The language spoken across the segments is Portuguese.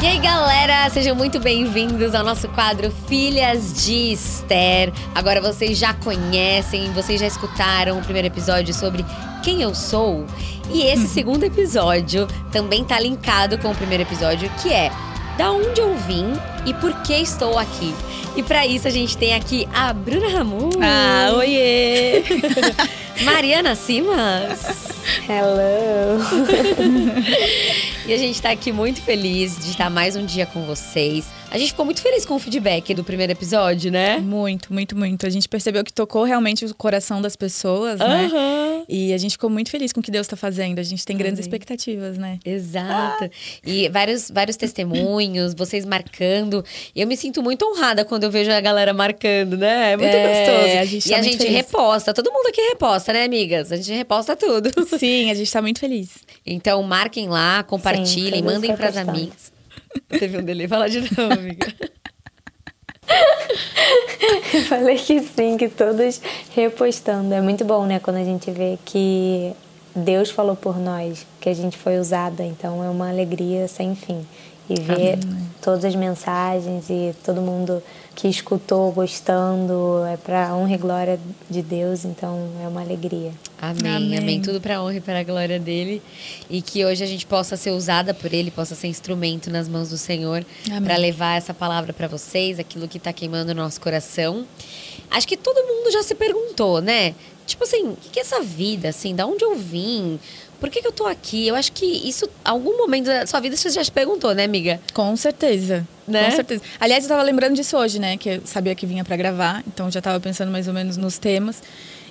E aí, galera, sejam muito bem-vindos ao nosso quadro Filhas de Esther. Agora vocês já conhecem, vocês já escutaram o primeiro episódio sobre quem eu sou. E esse segundo episódio também tá linkado com o primeiro episódio, que é da onde eu vim e por que estou aqui. E para isso a gente tem aqui a Bruna Ramu. Ah, oiê! Mariana Simas. Hello! e a gente tá aqui muito feliz de estar mais um dia com vocês. A gente ficou muito feliz com o feedback do primeiro episódio, né? Muito, muito, muito. A gente percebeu que tocou realmente o coração das pessoas, né? Aham. E a gente ficou muito feliz com o que Deus está fazendo. A gente tem grandes Amém. expectativas, né? Exato. E vários, vários testemunhos, vocês marcando. E eu me sinto muito honrada quando eu vejo a galera marcando, né? É muito É, gostoso. a gente e tá a muito gente feliz. reposta. Todo mundo aqui reposta, né, amigas? A gente reposta tudo. Sim, a gente tá muito feliz. Então, marquem lá, compartilhem, Sim, mandem pras repostando. amigas. Teve um delay. Fala de novo, amiga. Eu falei que sim, que todos repostando. É muito bom, né? Quando a gente vê que Deus falou por nós, que a gente foi usada. Então é uma alegria sem fim. E ver todas as mensagens e todo mundo que escutou gostando é para honra e glória de Deus. Então é uma alegria. Amém, amém, Amém. Tudo pra honra e para a glória dele. E que hoje a gente possa ser usada por ele, possa ser instrumento nas mãos do Senhor para levar essa palavra pra vocês, aquilo que tá queimando o nosso coração. Acho que todo mundo já se perguntou, né? Tipo assim, o que, que é essa vida, assim? Da onde eu vim? Por que, que eu tô aqui? Eu acho que isso, algum momento da sua vida, você já se perguntou, né, amiga? Com certeza. Né? Com certeza. Aliás, eu tava lembrando disso hoje, né? Que eu sabia que vinha pra gravar, então já tava pensando mais ou menos nos temas.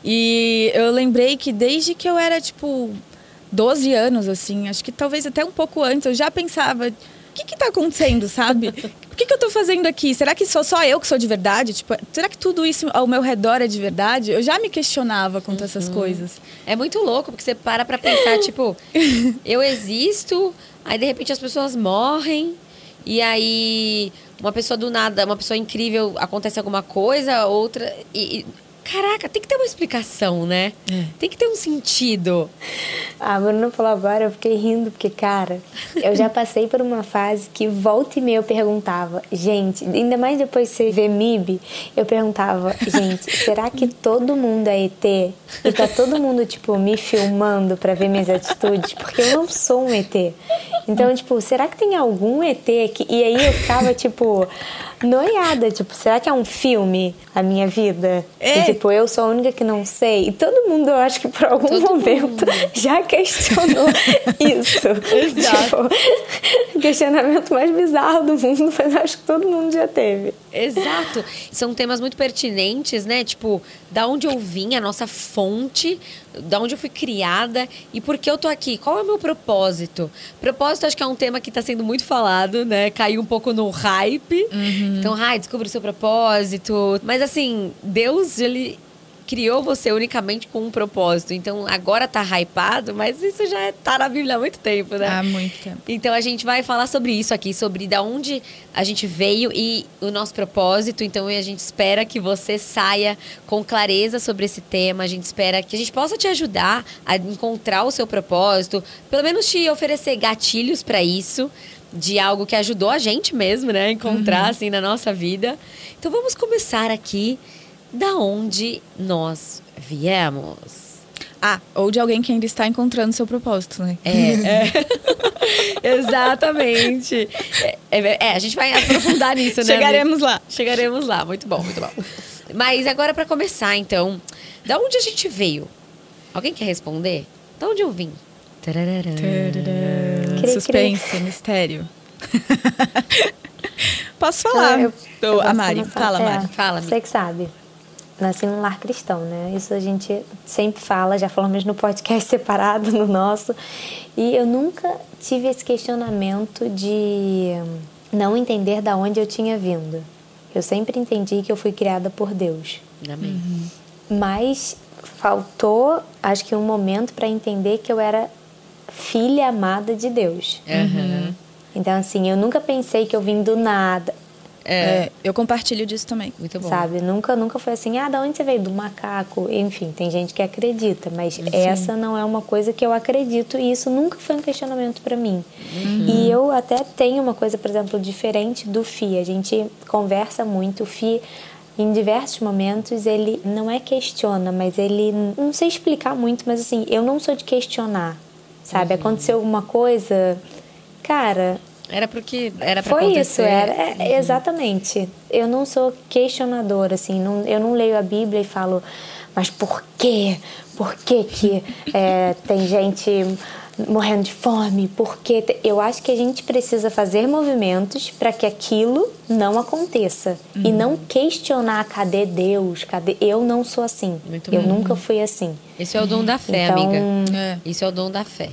E eu lembrei que desde que eu era, tipo, 12 anos, assim, acho que talvez até um pouco antes, eu já pensava. O que que tá acontecendo, sabe? O que que eu tô fazendo aqui? Será que sou só eu que sou de verdade? Tipo, será que tudo isso ao meu redor é de verdade? Eu já me questionava quanto a essas coisas. É muito louco, porque você para pra pensar, tipo, eu existo, aí de repente as pessoas morrem, e aí uma pessoa do nada, uma pessoa incrível, acontece alguma coisa, outra. E, caraca, tem que ter uma explicação, né? É. Tem que ter um sentido. A Bruna falou agora, eu fiquei rindo, porque, cara, eu já passei por uma fase que volta e meia eu perguntava, gente, ainda mais depois de você ver MIB, eu perguntava, gente, será que todo mundo é ET? E tá todo mundo, tipo, me filmando pra ver minhas atitudes? Porque eu não sou um ET. Então, tipo, será que tem algum ET aqui? E aí eu ficava, tipo, noiada, tipo, será que é um filme a minha vida? É. E, tipo, eu sou a única que não sei. E todo mundo, eu acho que por algum Todo momento já questionou isso. Exato. Tipo, questionamento mais bizarro do mundo, mas acho que todo mundo já teve. Exato. São temas muito pertinentes, né? Tipo, da onde eu vim, a nossa fonte, da onde eu fui criada e por que eu tô aqui. Qual é o meu propósito? Propósito acho que é um tema que tá sendo muito falado, né? Caiu um pouco no hype. Então, ai, descubra o seu propósito. Mas assim, Deus, ele criou você unicamente com um propósito. Então, agora tá hypado, mas isso já é- tá na Bíblia há muito tempo, né? Há muito tempo. Então a gente vai falar sobre isso aqui, sobre da onde a gente veio e o nosso propósito. Então a gente espera que você saia com clareza sobre esse tema. A gente espera que a gente possa te ajudar a encontrar o seu propósito, pelo menos te oferecer gatilhos para isso, de algo que ajudou a gente mesmo, né, encontrar assim na nossa vida. Então vamos começar aqui da onde nós viemos. Ah, ou de alguém que ainda está encontrando seu propósito, né? É, é. exatamente. É, é, é, a gente vai aprofundar nisso, né? Chegaremos lá. Chegaremos lá, muito bom, muito bom. Mas agora para começar, então, da onde a gente veio? Alguém quer responder? Da onde eu vim? Tararara. Cri, Suspense, mistério. Posso falar? Ah, eu- Tô- eu a posso Mari. Fala, É, Mari. Fala, amiga. Você que sabe. Nasci num lar cristão, né? Isso a gente sempre fala, já falamos no podcast separado, no nosso. E eu nunca tive esse questionamento de não entender da onde eu tinha vindo. Eu sempre entendi que eu fui criada por Deus. Amém. Mas faltou, acho que um momento para entender que eu era filha amada de Deus. Aham. Então, assim, eu nunca pensei que eu vim do nada. É, eu compartilho disso também. Muito bom. Sabe? Nunca, nunca foi assim, ah, da onde você veio? Do macaco. Enfim, tem gente que acredita, mas essa não é uma coisa que eu acredito e isso nunca foi um questionamento para mim. E eu até tenho uma coisa, por exemplo, diferente do Fi. A gente conversa muito. O Fi, em diversos momentos, ele não é questiona, mas ele. Não sei explicar muito, mas assim, eu não sou de questionar. Sabe? Aconteceu alguma coisa. Cara, Era porque era pra foi acontecer. isso, era. é, exatamente. Eu não sou questionadora, assim, não, eu não leio a Bíblia e falo, mas por quê? Por que, que é, tem gente morrendo de fome? Por quê? Te- Eu acho que a gente precisa fazer movimentos para que aquilo não aconteça. E não questionar, cadê Deus? Cadê? Eu não sou assim. Muito eu bom. nunca fui assim. Esse é o dom da fé, Então, amiga. É. Isso é o dom da fé.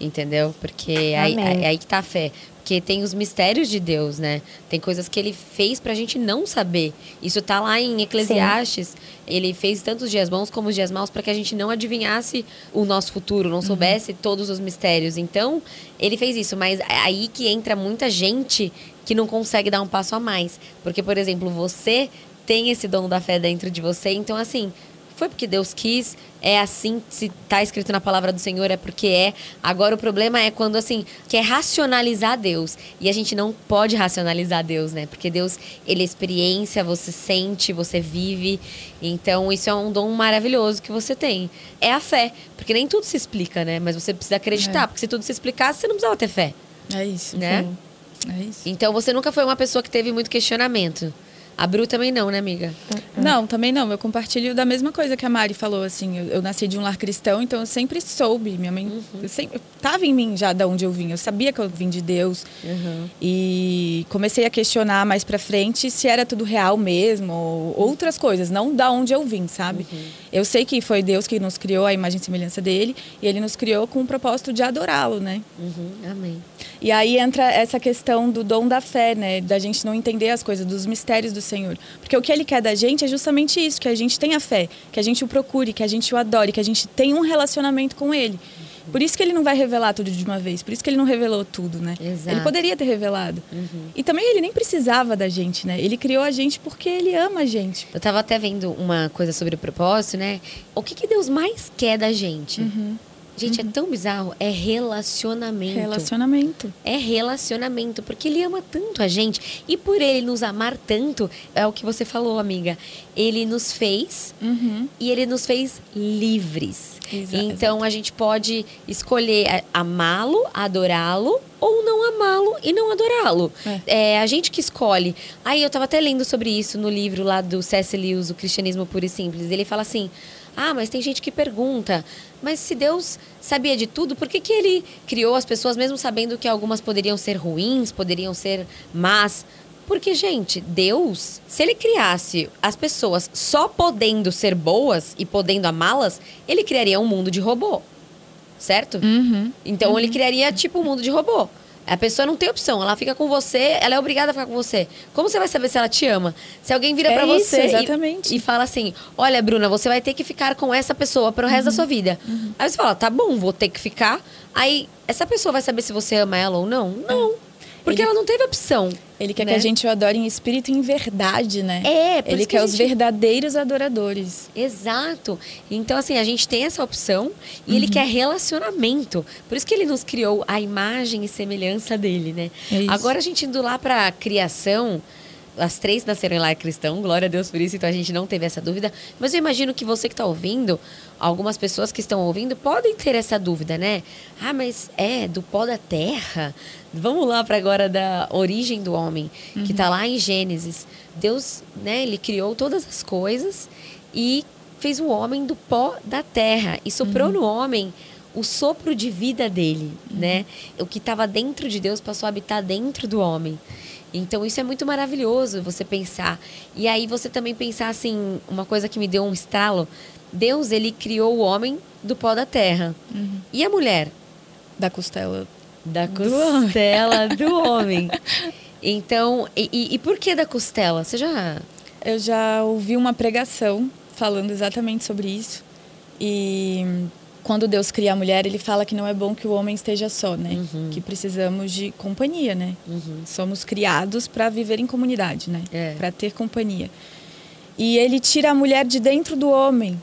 Entendeu? Porque aí, aí, aí que tá a fé. Porque tem os mistérios de Deus, né? Tem coisas que ele fez pra gente não saber. Isso tá lá em Eclesiastes. Ele fez tanto os dias bons como os dias maus para que a gente não adivinhasse o nosso futuro, não soubesse todos os mistérios. Então, ele fez isso. Mas é aí que entra muita gente que não consegue dar um passo a mais. Porque, por exemplo, você tem esse dom da fé dentro de você. Então, assim, foi porque Deus quis, é assim, se tá escrito na palavra do Senhor, é porque é. Agora o problema é quando assim, quer racionalizar Deus. E a gente não pode racionalizar Deus, né? Porque Deus, ele é experiência, você sente, você vive. Então, isso é um dom maravilhoso que você tem. É a fé, porque nem tudo se explica, né? Mas você precisa acreditar, É. porque se tudo se explicasse, você não precisava ter fé. É isso. Né? Sim. É isso. Então, você nunca foi uma pessoa que teve muito questionamento. A Bru também não, né, amiga? Não, também não. Eu compartilho da mesma coisa que a Mari falou, assim. Eu, eu nasci de um lar cristão, então eu sempre soube. Minha mãe eu sempre, tava em mim já da onde eu vim. Eu sabia que eu vim de Deus. Uhum. E comecei a questionar mais pra frente se era tudo real mesmo, ou outras coisas, não da onde eu vim, sabe? Eu sei que foi Deus que nos criou a imagem e semelhança dele, e ele nos criou com o propósito de adorá-lo, né? Uhum. Amém. E aí entra essa questão do dom da fé, né? Da gente não entender as coisas, dos mistérios do Senhor. Porque o que ele quer da gente é justamente isso, que a gente tenha fé, que a gente o procure, que a gente o adore, que a gente tenha um relacionamento com ele. Por isso que ele não vai revelar tudo de uma vez, por isso que ele não revelou tudo, né? Exato. Ele poderia ter revelado. E também ele nem precisava da gente, né? Ele criou a gente porque ele ama a gente. Eu tava até vendo uma coisa sobre o propósito, né? O que, que Deus mais quer da gente? Gente, é tão bizarro. É relacionamento. Relacionamento. É relacionamento, porque ele ama tanto a gente. E por ele nos amar tanto, é o que você falou, amiga. Ele nos fez Uhum. e ele nos fez livres. Exa- então a gente pode escolher a- amá-lo, adorá-lo ou não amá-lo e não adorá-lo. É. a gente que escolhe. Aí eu tava até lendo sobre isso no livro lá do C.S. Lewis, O Cristianismo Puro e Simples. Ele fala assim: ah, mas tem gente que pergunta, mas se Deus sabia de tudo, por que, que ele criou as pessoas mesmo sabendo que algumas poderiam ser ruins, poderiam ser más? Porque, gente, Deus, se ele criasse as pessoas só podendo ser boas e podendo amá-las, ele criaria um mundo de robô. Certo? Uhum. Então ele criaria tipo um mundo de robô. A pessoa não tem opção, ela fica com você, ela é obrigada a ficar com você. Como você vai saber se ela te ama? Se alguém vira É pra isso, você e- exatamente. E, fala assim: Olha, Bruna, você vai ter que ficar com essa pessoa pro resto da sua vida. Aí você fala: Tá bom, vou ter que ficar. Aí essa pessoa vai saber se você ama ela ou não? Não. Porque Ele- ela não teve opção. Ele quer né? que a gente o adore em espírito e em verdade, né? É, por Ele isso que quer a os gente- verdadeiros adoradores. Exato. Então, assim, a gente tem essa opção e ele quer relacionamento. Por isso que ele nos criou a imagem e semelhança dele, né? É. Agora, a gente indo lá pra criação, as três nasceram em lar cristão, glória a Deus por isso, então a gente não teve essa dúvida. Mas eu imagino que você que está ouvindo, algumas pessoas que estão ouvindo podem ter essa dúvida, né? Ah, mas é do pó da terra? Vamos lá para agora da origem do homem, que está lá em Gênesis. Deus, né, ele criou todas as coisas e fez o homem do pó da terra e soprou no homem o sopro de vida dele, né? O que estava dentro de Deus passou a habitar dentro do homem. Então isso é muito maravilhoso você pensar. E aí você também pensar assim, uma coisa que me deu um estralo, Deus ele criou o homem do pó da terra. E a mulher Da costela. da Do homem. costela do homem. Então, e, e- e por que da costela? Você já Eu já ouvi uma pregação falando exatamente sobre isso. E quando Deus cria a mulher, ele fala que não é bom que o homem esteja só, né? Uhum. Que precisamos de companhia, né? Uhum. Somos criados para viver em comunidade, né? É. Para ter companhia. E ele tira a mulher de dentro do homem.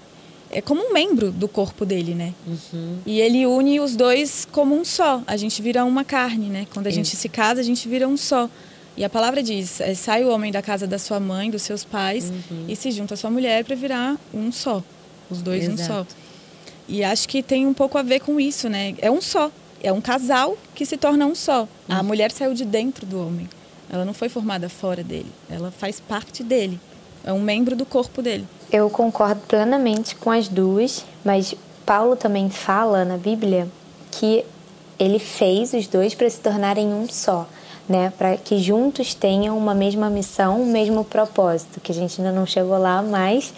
É como um membro do corpo dele, né? Uhum. E ele une os dois como um só. A gente vira uma carne, né? Quando a Isso. gente se casa, a gente vira um só. E a palavra diz: é, sai o homem da casa da sua mãe, dos seus pais, uhum. e se junta à sua mulher para virar um só. Os dois Exato. um só. E acho que tem um pouco a ver com isso, né? É um só. É um casal que se torna um só. Uhum. A mulher saiu de dentro do homem. Ela não foi formada fora dele. Ela faz parte dele. É um membro do corpo dele. Eu concordo plenamente com as duas, mas Paulo também fala na Bíblia que ele fez os dois para se tornarem um só, né? Para que juntos tenham uma mesma missão, um mesmo propósito, que a gente ainda não chegou lá, mas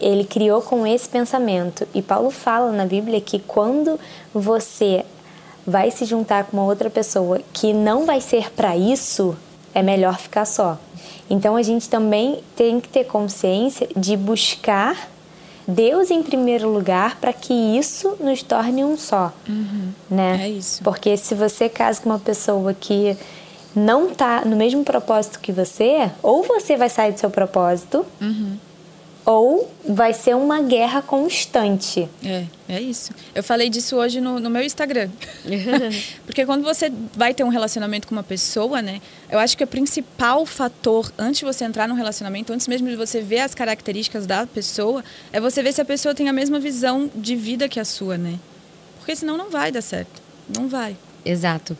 ele criou com esse pensamento. E Paulo fala na Bíblia que quando você vai se juntar com uma outra pessoa que não vai ser para isso, é melhor ficar só. Então a gente também tem que ter consciência de buscar Deus em primeiro lugar para que isso nos torne um só, uhum. né? É isso. Porque se você casa com uma pessoa que não tá no mesmo propósito que você, ou você vai sair do seu propósito, uhum ou vai ser uma guerra constante. É, é isso. Eu falei disso hoje no, no meu Instagram. Porque quando você vai ter um relacionamento com uma pessoa, né? Eu acho que o principal fator antes de você entrar num relacionamento, antes mesmo de você ver as características da pessoa, é você ver se a pessoa tem a mesma visão de vida que a sua, né? Porque senão não vai dar certo. Não vai. Exato.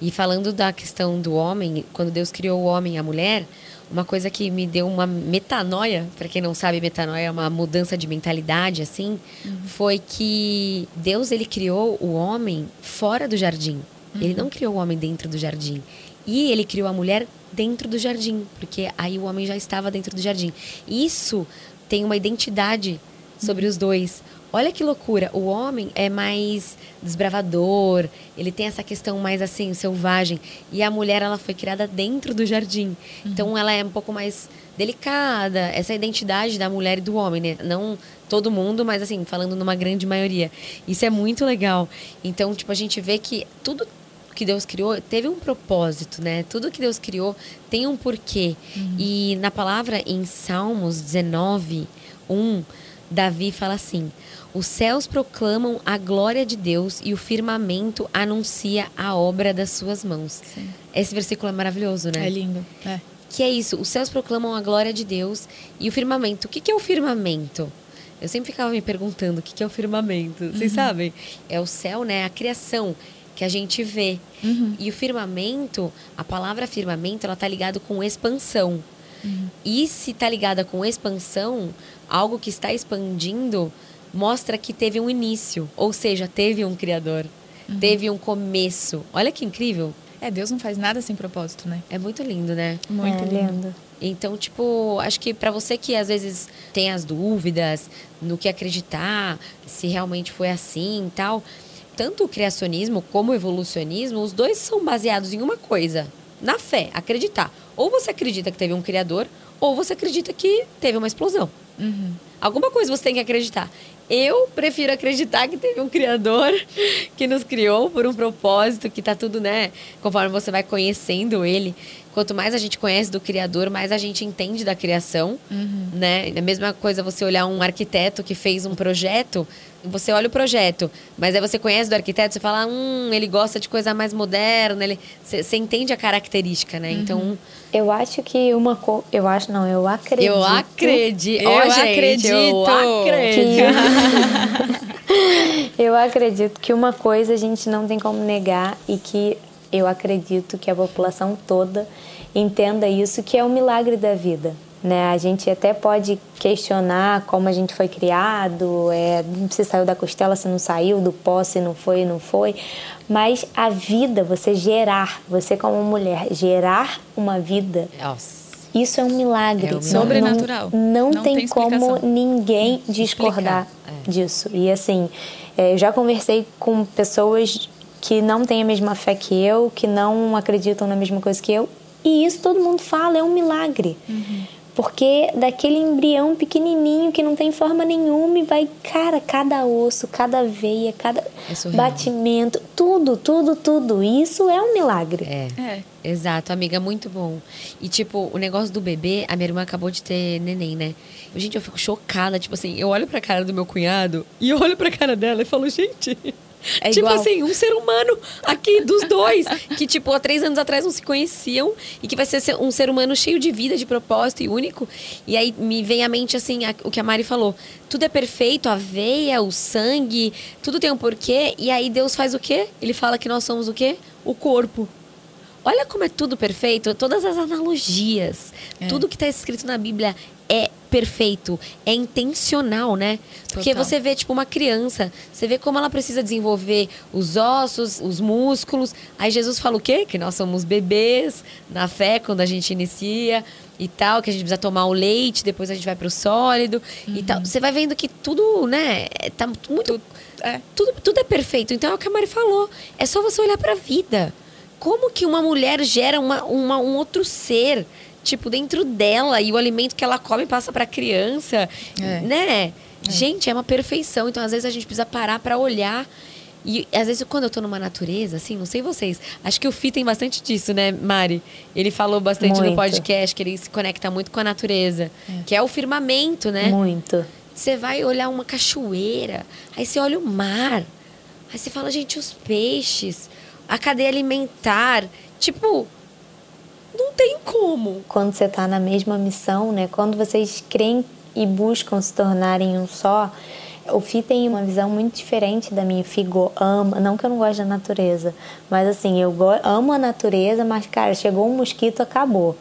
E falando da questão do homem, quando Deus criou o homem e a mulher, uma coisa que me deu uma metanoia, para quem não sabe, metanoia é uma mudança de mentalidade assim, uhum. foi que Deus ele criou o homem fora do jardim. Uhum. Ele não criou o homem dentro do jardim. E ele criou a mulher dentro do jardim, porque aí o homem já estava dentro do jardim. Isso tem uma identidade sobre uhum. os dois. Olha que loucura, o homem é mais desbravador, ele tem essa questão mais assim, selvagem. E a mulher, ela foi criada dentro do jardim. Uhum. Então ela é um pouco mais delicada, essa identidade da mulher e do homem, né? Não todo mundo, mas assim, falando numa grande maioria. Isso é muito legal. Então, tipo, a gente vê que tudo que Deus criou teve um propósito, né? Tudo que Deus criou tem um porquê. Uhum. E na palavra em Salmos 19, 1, Davi fala assim: os céus proclamam a glória de Deus e o firmamento anuncia a obra das suas mãos. Sim. Esse versículo é maravilhoso, né? É lindo. É. Que é isso, os céus proclamam a glória de Deus e o firmamento. O que, que é o firmamento? Eu sempre ficava me perguntando o que, que é o firmamento. Vocês uhum. sabem? É o céu, né? A criação que a gente vê. Uhum. E o firmamento, a palavra firmamento, ela tá ligado com expansão. Uhum. E se tá ligada com expansão, algo que está expandindo, mostra que teve um início, ou seja, teve um criador, uhum. teve um começo. Olha que incrível. É, Deus não faz nada sem propósito, né? É muito lindo, né? Muito é, lindo. lindo. Então, tipo, acho que para você que às vezes tem as dúvidas no que acreditar, se realmente foi assim e tal, tanto o criacionismo como o evolucionismo, os dois são baseados em uma coisa, na fé, acreditar. Ou você acredita que teve um criador, ou você acredita que teve uma explosão. Uhum. Alguma coisa você tem que acreditar. Eu prefiro acreditar que teve um criador que nos criou por um propósito, que tá tudo, né? Conforme você vai conhecendo ele, quanto mais a gente conhece do criador, mais a gente entende da criação, uhum. né? É a mesma coisa você olhar um arquiteto que fez um projeto, você olha o projeto, mas aí você conhece do arquiteto, você fala, hum, ele gosta de coisa mais moderna, ele, você, você entende a característica, né? Uhum. Então, eu acho que uma co... eu acho não, eu acredito. Eu acredito. Eu, oh, gente, acredito. Eu acredito. Que... eu acredito que uma coisa a gente não tem como negar e que eu acredito que a população toda entenda isso, que é o milagre da vida. Né? A gente até pode questionar como a gente foi criado, é, se saiu da costela, se não saiu, do pó, se não foi, não foi. Mas a vida, você gerar, você como mulher, gerar uma vida. Nossa. Isso é um milagre. É um sobrenatural. Não, não, não tem, tem como ninguém discordar é. disso. E assim, é, eu já conversei com pessoas que não têm a mesma fé que eu, que não acreditam na mesma coisa que eu. E isso todo mundo fala, é um milagre. Uhum. Porque daquele embrião pequenininho que não tem forma nenhuma e vai, cara, cada osso, cada veia, cada É batimento, tudo, tudo, tudo. Isso é um milagre. É. É. Exato, amiga, muito bom. E, tipo, o negócio do bebê, a minha irmã acabou de ter neném, né? Gente, eu fico chocada. Tipo assim, eu olho pra cara do meu cunhado e eu olho pra cara dela e falo, gente. É tipo igual. assim, um ser humano aqui dos dois, que, tipo, há três anos atrás não se conheciam e que vai ser um ser humano cheio de vida, de propósito e único. E aí me vem à mente, assim, a- o que a Mari falou: tudo é perfeito, a veia, o sangue, tudo tem um porquê. E aí Deus faz o quê? Ele fala que nós somos o quê? O corpo. Olha como é tudo perfeito, todas as analogias, É. tudo que está escrito na Bíblia é perfeito, é intencional, né? Porque Total. você vê, tipo, uma criança, você vê como ela precisa desenvolver os ossos, os músculos. Aí Jesus fala o quê? Que nós somos bebês na fé quando a gente inicia e tal, que a gente precisa tomar o leite, depois a gente vai pro sólido e tal. Você vai vendo que tudo, né, tá muito. É. Tudo, tudo é perfeito. Então é o que a Mari falou. É só você olhar pra vida. Como que uma mulher gera uma, uma- um outro ser, tipo, dentro dela, e o alimento que ela come passa pra criança, É. né? Gente, é uma perfeição. Então, às vezes, a gente precisa parar pra olhar. E às vezes, quando eu tô numa natureza, assim, não sei vocês, acho que o Fih tem bastante disso, né, Mari? Ele falou bastante no Muito. podcast que ele se conecta muito com a natureza, que é o firmamento, né? Muito. Você vai olhar uma cachoeira, aí você olha o mar, aí você fala, gente, os peixes, a cadeia alimentar. Tipo, não tem como. quando você está na mesma missão, né? Quando vocês creem e buscam se tornarem um só, o Fi tem uma visão muito diferente da minha. O Fi go- ama, não que eu não goste da natureza, mas assim, eu amo a natureza, mas cara, chegou um mosquito, acabou.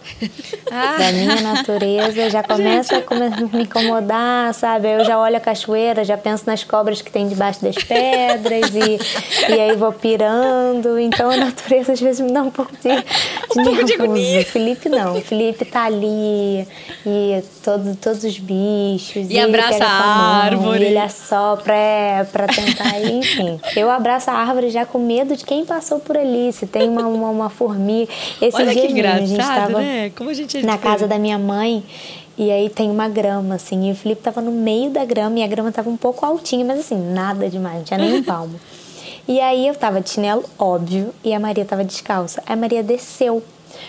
Ah. Da minha natureza já começa a come- me incomodar, sabe? Eu já olho a cachoeira, já penso nas cobras que tem debaixo das pedras e, e aí vou pirando. Então a natureza às vezes me dá um pouco de, de de nervoso. O Felipe não. O Felipe tá ali e todo, todos os bichos. E abraça ele pega a mão, árvore. E ele assopra é, pra tentar, enfim. Eu abraço a árvore já com medo de quem passou por ali. Se tem uma, uma, uma formiga. Esse Olha que dia mesmo, a gente engraçado, tava né? Como a gente é na diferente. casa da minha mãe. E aí tem uma grama, assim, e o Felipe tava no meio da grama e a grama tava um pouco altinha, mas assim, nada demais, não tinha nem um palmo. E aí eu tava de chinelo, óbvio, e a Maria tava descalça. Aí a Maria desceu.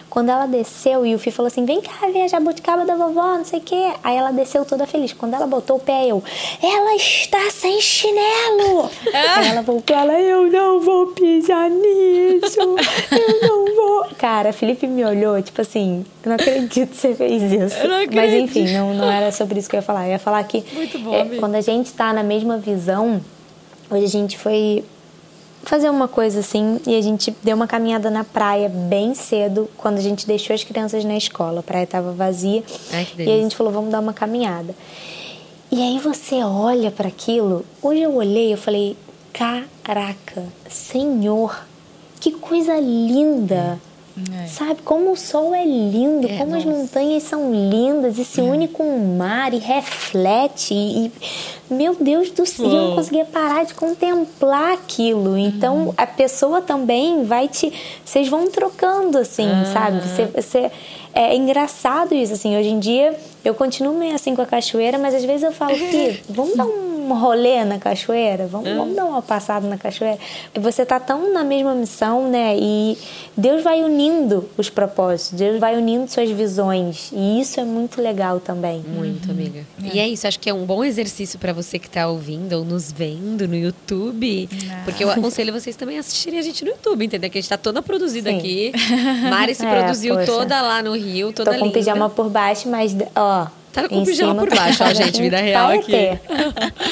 Quando ela desceu, e o Fih falou assim: vem cá ver a jabuticaba da vovó, não sei o quê. Aí ela desceu toda feliz. Quando ela botou o pé, eu, ela está sem chinelo! Aí ela voltou, ela, eu não vou pisar nisso, eu não vou. Cara, Felipe me olhou, tipo assim, eu não acredito que você fez isso. Mas enfim, não, não era sobre isso que eu ia falar. Eu ia falar que Muito bom, é, quando a gente tá na mesma visão, hoje a gente foi fazer uma coisa assim e a gente deu uma caminhada na praia bem cedo quando a gente deixou as crianças na escola. A praia estava vazia Ai, e a gente falou vamos dar uma caminhada. E aí você olha para aquilo. Hoje eu olhei, eu falei, caraca, Senhor, que coisa linda. É. Sabe como o sol é lindo, É, como as nossa. montanhas são lindas e se une com o mar e reflete e meu Deus do céu, eu não Uou. conseguia parar de contemplar aquilo. Então a pessoa também vai te, vocês vão trocando assim, sabe? Você, você é engraçado isso assim. Hoje em dia eu continuo meio assim com a cachoeira, mas às vezes eu falo que vamos dar um rolê na cachoeira, vamos, vamos dar uma passada na cachoeira. E você tá tão na mesma missão, né? E Deus vai unindo os propósitos, Deus vai unindo suas visões. E isso é muito legal também. Muito, amiga. E é isso, acho que é um bom exercício pra você que tá ouvindo ou nos vendo no YouTube. Ah. Porque eu aconselho vocês também a assistirem a gente no YouTube, entendeu? Que a gente tá toda produzida Sim. aqui. Mari se É, produziu poxa. toda lá no Rio, toda Tô com linda. pijama por baixo, mas ó. Tá com em pijama por tá baixo, ó, gente, vida real aqui.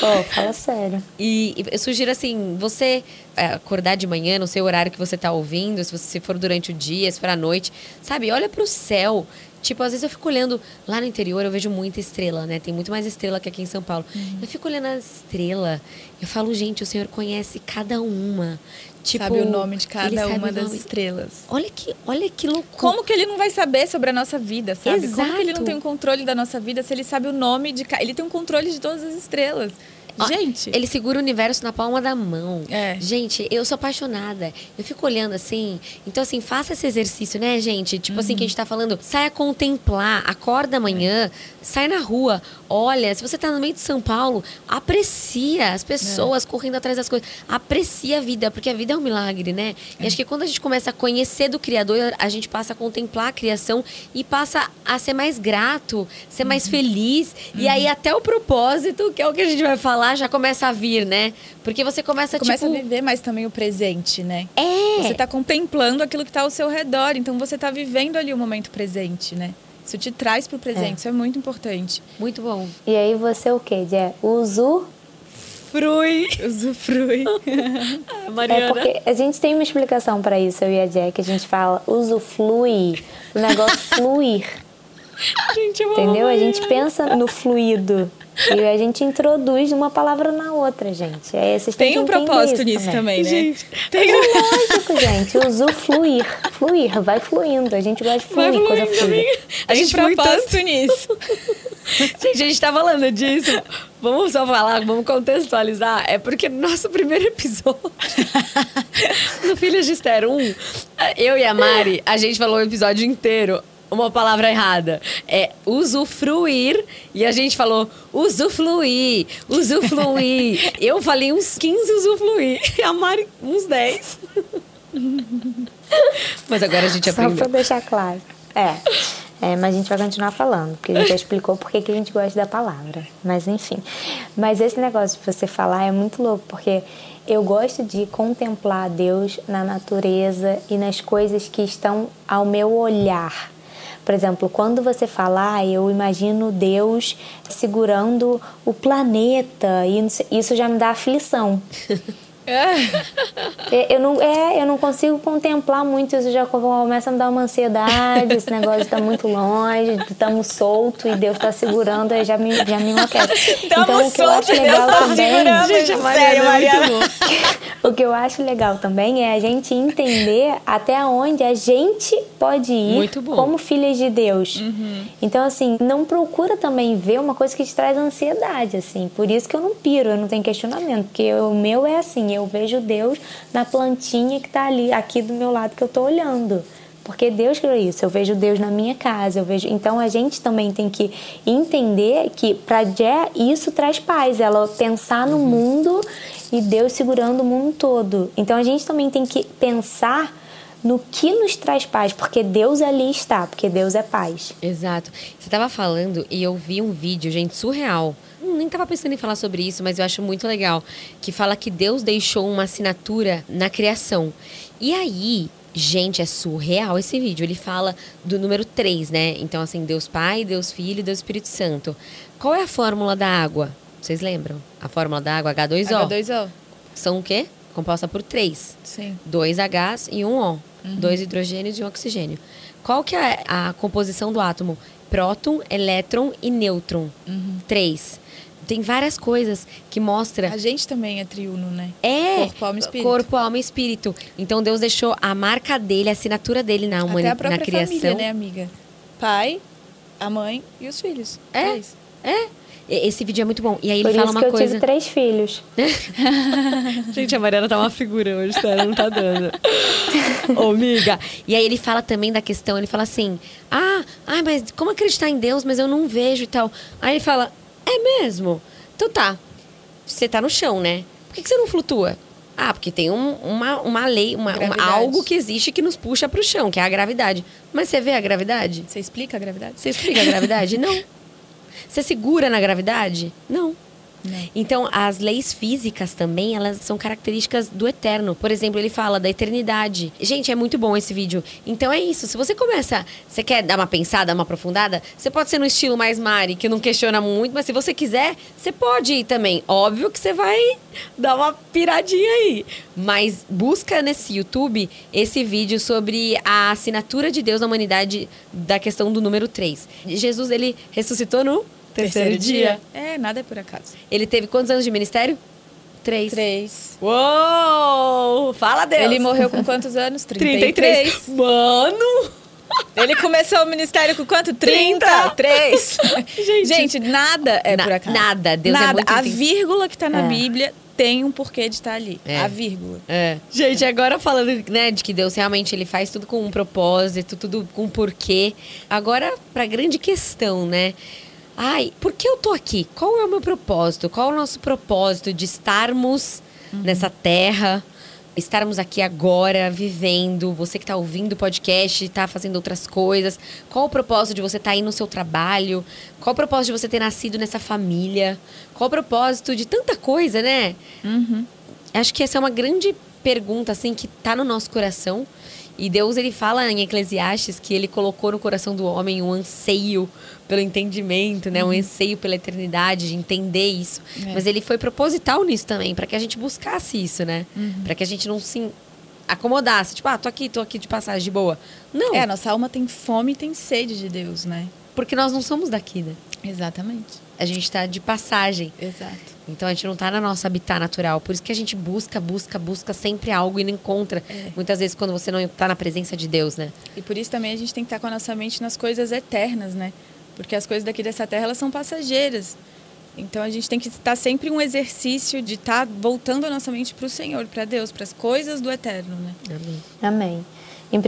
Pô, fala sério. E e eu sugiro assim, você é, acordar de manhã, no seu horário que você tá ouvindo, se você for durante o dia, se for à noite, sabe? Olha pro céu. Tipo, às vezes eu fico olhando lá no interior, eu vejo muita estrela, né? Tem muito mais estrela que aqui em São Paulo. Uhum. Eu fico olhando as estrelas. Eu falo, gente, o Senhor conhece cada uma. Tipo, sabe o nome de cada uma o das estrelas. Olha que, olha que loucura. Como que ele não vai saber sobre a nossa vida, sabe? Como que ele Exato. não tem o controle da nossa vida se ele sabe o nome de... ca- Ele tem um controle de todas as estrelas. Gente. Ele segura o universo na palma da mão. É. Gente, eu sou apaixonada. Eu fico olhando assim. Então, assim, faça esse exercício, né, gente? Tipo assim, que a gente tá falando. Saia contemplar. Acorda amanhã. Sai na rua. Olha, se você tá no meio de São Paulo, aprecia as pessoas correndo atrás das coisas. Aprecia a vida, porque a vida é um milagre, né? E acho que quando a gente começa a conhecer do Criador, a gente passa a contemplar a criação e passa a ser mais grato, ser mais feliz. E aí, até o propósito, que é o que a gente vai falar, já começa a vir, né? Porque você começa, Começa tipo... a viver mais também o presente, né? É. Você tá contemplando aquilo que tá ao seu redor, então você tá vivendo ali o momento presente, né? Isso te traz pro presente, isso é muito importante. Muito bom. E aí você o quê, Jé? Usu Frui. Usufrui. É porque a gente tem uma explicação pra isso, eu e a Jack. A gente fala usuflui, o negócio fluir. Gente, eu amo Entendeu? A Mariana. gente pensa no fluido. E a gente introduz uma palavra na outra, gente. É, vocês Tem um propósito isso nisso também, né? Gente, Tem um... Lógico, gente. Usufluir. Fluir, vai fluindo. A gente gosta de Vai fluir, coisa fluindo, fluida. amiga. A Tem gente tanto. propósito nisso. Gente, a gente tá falando disso. Vamos só falar, vamos contextualizar. É porque no nosso primeiro episódio, no Filhas de Esther 1, eu e a Mari, a gente falou o episódio inteiro uma palavra errada. É usufruir e a gente falou usufluir, usufluir. Eu falei uns 15 usufluir e a Mari uns 10. Mas agora a gente Só pra aprendeu. deixar claro. É. É, mas a gente vai continuar falando, porque a gente já explicou por que que a gente gosta da palavra. Mas enfim. Mas esse negócio de você falar é muito louco, porque eu gosto de contemplar Deus na natureza e nas coisas que estão ao meu olhar. Por exemplo, quando você falar, eu imagino Deus segurando o planeta e isso já me dá aflição. É, Eu não, é, eu não consigo contemplar muito isso, já começa a me dar uma ansiedade, esse negócio está muito longe, estamos soltos e Deus está segurando, aí já me, já me enlouquece. Tamo então, o que eu solto acho Deus legal tá também. Gente, a Sério, Mariana é o que eu acho legal também é a gente entender até onde a gente pode ir como filhas de Deus. Então, assim, não procura também ver uma coisa que te traz ansiedade, assim. Por isso que eu não piro, eu não tenho questionamento, porque o meu é assim, eu vejo Deus na plantinha que tá ali, aqui do meu lado que eu tô olhando. Porque Deus criou isso, eu vejo Deus na minha casa, eu vejo. Então a gente também tem que entender que para Jé isso traz paz, ela pensar no mundo e Deus segurando o mundo todo. Então a gente também tem que pensar no que nos traz paz, porque Deus ali está, porque Deus é paz. Exato. Você tava falando e eu vi um vídeo, gente, surreal. Hum, Nem tava pensando em falar sobre isso, mas eu acho muito legal. Que fala que Deus deixou uma assinatura na criação. E aí, gente, é surreal esse vídeo. Ele fala do número 3, né? Então, assim, Deus Pai, Deus Filho e Deus Espírito Santo. Qual é a fórmula da água? Vocês lembram? A fórmula da água H2O. H2O. São o quê? Composta por três Sim. dois Hs e um O. Dois hidrogênios e um oxigênio. Qual que é a composição do átomo? Próton, elétron e nêutron. Três. Tem várias coisas que mostra A gente também é triuno, né? é Corpo, alma e espírito. corpo, alma e espírito. Então Deus deixou a marca dele, a assinatura dele na Até a humanidade, própria na criação. família, né, amiga? Pai, a mãe e os filhos. É. isso. É. E- Esse vídeo é muito bom. E aí Por ele fala isso uma que eu coisa. tive três filhos. Gente, a Mariana tá uma figura hoje, sério, não tá dando. Ô, amiga. E aí ele fala também da questão, ele fala assim: ah, ah, mas como acreditar em Deus, mas eu não vejo e tal. Aí ele fala: é mesmo? Então tá. Você tá no chão, né? Por que, que você não flutua? Ah, porque tem um- uma, uma lei, uma, uma- algo que existe que nos puxa pro chão, que é a gravidade. Mas você vê a gravidade? Você explica a gravidade? Você explica a gravidade? Não. Você segura na gravidade? Não. Não. Então, as leis físicas também, elas são características do eterno. Por exemplo, ele fala da eternidade. Gente, é muito bom esse vídeo. Então é isso. Se você começa, você quer dar uma pensada, uma aprofundada, você pode ser no estilo mais Mari, que não questiona muito, mas se você quiser, você pode ir também. Óbvio que você vai dar uma piradinha aí. Mas busca nesse YouTube esse vídeo sobre a assinatura de Deus na humanidade da questão do número 3. Jesus, ele ressuscitou no terceiro, dia. É, nada é por acaso. Ele teve quantos anos de ministério? Três. Três. Uou! Fala, Deus! Ele morreu com quantos anos? 33. 33. Mano! Ele começou o ministério com quanto? 30? 3? Gente. Gente, nada é Na- por acaso. nada. Deus é nada. muito A vírgula que tá na É. Bíblia tem um porquê de estar ali. É. A vírgula. É. Gente, agora falando, né, de que Deus realmente ele faz tudo com um propósito, tudo com um porquê. Agora, pra grande questão, né? Ai, por que eu tô aqui? Qual é o meu propósito? Qual é o nosso propósito de estarmos nessa terra? Estarmos aqui agora, vivendo, você que está ouvindo o podcast, está fazendo outras coisas. Qual o propósito de você estar aí no seu trabalho? Qual o propósito de você ter nascido nessa família? Qual o propósito de tanta coisa, né? Acho que essa é uma grande pergunta, assim, que tá no nosso coração. E Deus, ele fala em Eclesiastes que ele colocou no coração do homem um anseio pelo entendimento, né? Um anseio pela eternidade, de entender isso. É. Mas ele foi proposital nisso também, para que a gente buscasse isso, né? Para que a gente não se acomodasse. Tipo, ah, tô aqui, tô aqui de passagem, de boa. Não, É, a nossa alma tem fome e tem sede de Deus, né? porque nós não somos daqui, né? Exatamente. A gente tá de passagem. Exato. Então a gente não tá na nossa habitat natural. Por isso que a gente busca, busca, busca sempre algo e não encontra. Muitas vezes quando você não tá na presença de Deus, né? E por isso também a gente tem que estar com a nossa mente nas coisas eternas, né? Porque as coisas daqui dessa terra, elas são passageiras. Então a gente tem que estar sempre um exercício de estar voltando a nossa mente para o Senhor, para Deus, para as coisas do eterno, né? Amém. Amém. Em 1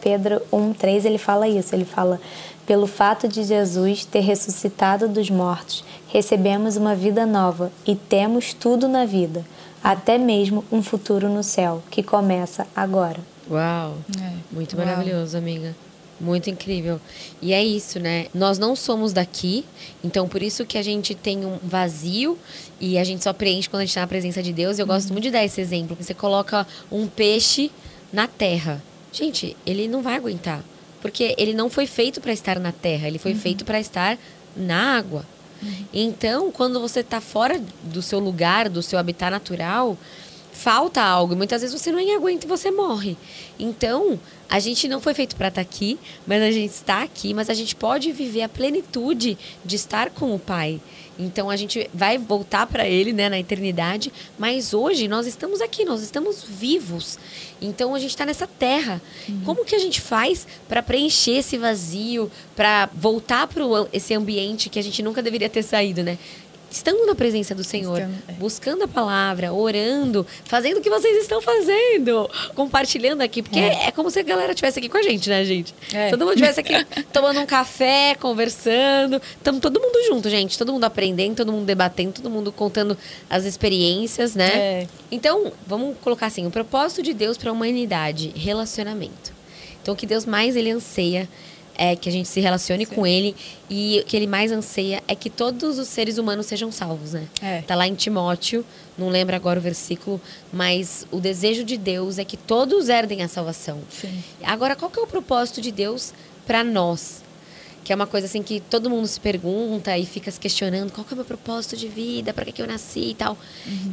Pedro 1,3 ele fala isso. Ele fala: Pelo fato de Jesus ter ressuscitado dos mortos, recebemos uma vida nova e temos tudo na vida, até mesmo um futuro no céu, que começa agora. Uau. É. Muito Uau. maravilhoso, amiga. Muito incrível. E é isso, né? Nós não somos daqui, então por isso que a gente tem um vazio e a gente só preenche quando a gente tá na presença de Deus. Eu gosto muito de dar esse exemplo. Você coloca um peixe na terra. Gente, ele não vai aguentar. Porque ele não foi feito para estar na terra, ele foi feito para estar na água. Então, quando você está fora do seu lugar, do seu habitat natural, falta algo. E muitas vezes você não aguenta e você morre. Então, a gente não foi feito para estar aqui, mas a gente está aqui, mas a gente pode viver a plenitude de estar com o Pai. Então a gente vai voltar para ele, né, na eternidade, mas hoje nós estamos aqui, nós estamos vivos. Então a gente está nessa terra. Como que a gente faz para preencher esse vazio, para voltar para esse ambiente que a gente nunca deveria ter saído, né? Estando na presença do Senhor, Estando, é. buscando a palavra, orando, fazendo o que vocês estão fazendo, compartilhando aqui, porque é, como se a galera estivesse aqui com a gente, né, gente? É. Todo mundo estivesse aqui tomando um café, conversando. Estamos todo mundo junto, gente. Todo mundo aprendendo, todo mundo debatendo, todo mundo contando as experiências, né? É. Então, vamos colocar assim: o propósito de Deus para a humanidade, relacionamento. Então, o que Deus mais ele anseia é que a gente se relacione com ele e o que ele mais anseia é que todos os seres humanos sejam salvos, né? É. Tá lá em Timóteo, não lembro agora o versículo, mas o desejo de Deus é que todos herdem a salvação. Sim. Agora, qual que é o propósito de Deus para nós? Que é uma coisa assim que todo mundo se pergunta e fica se questionando: qual que é o meu propósito de vida? Para que, que eu nasci e tal?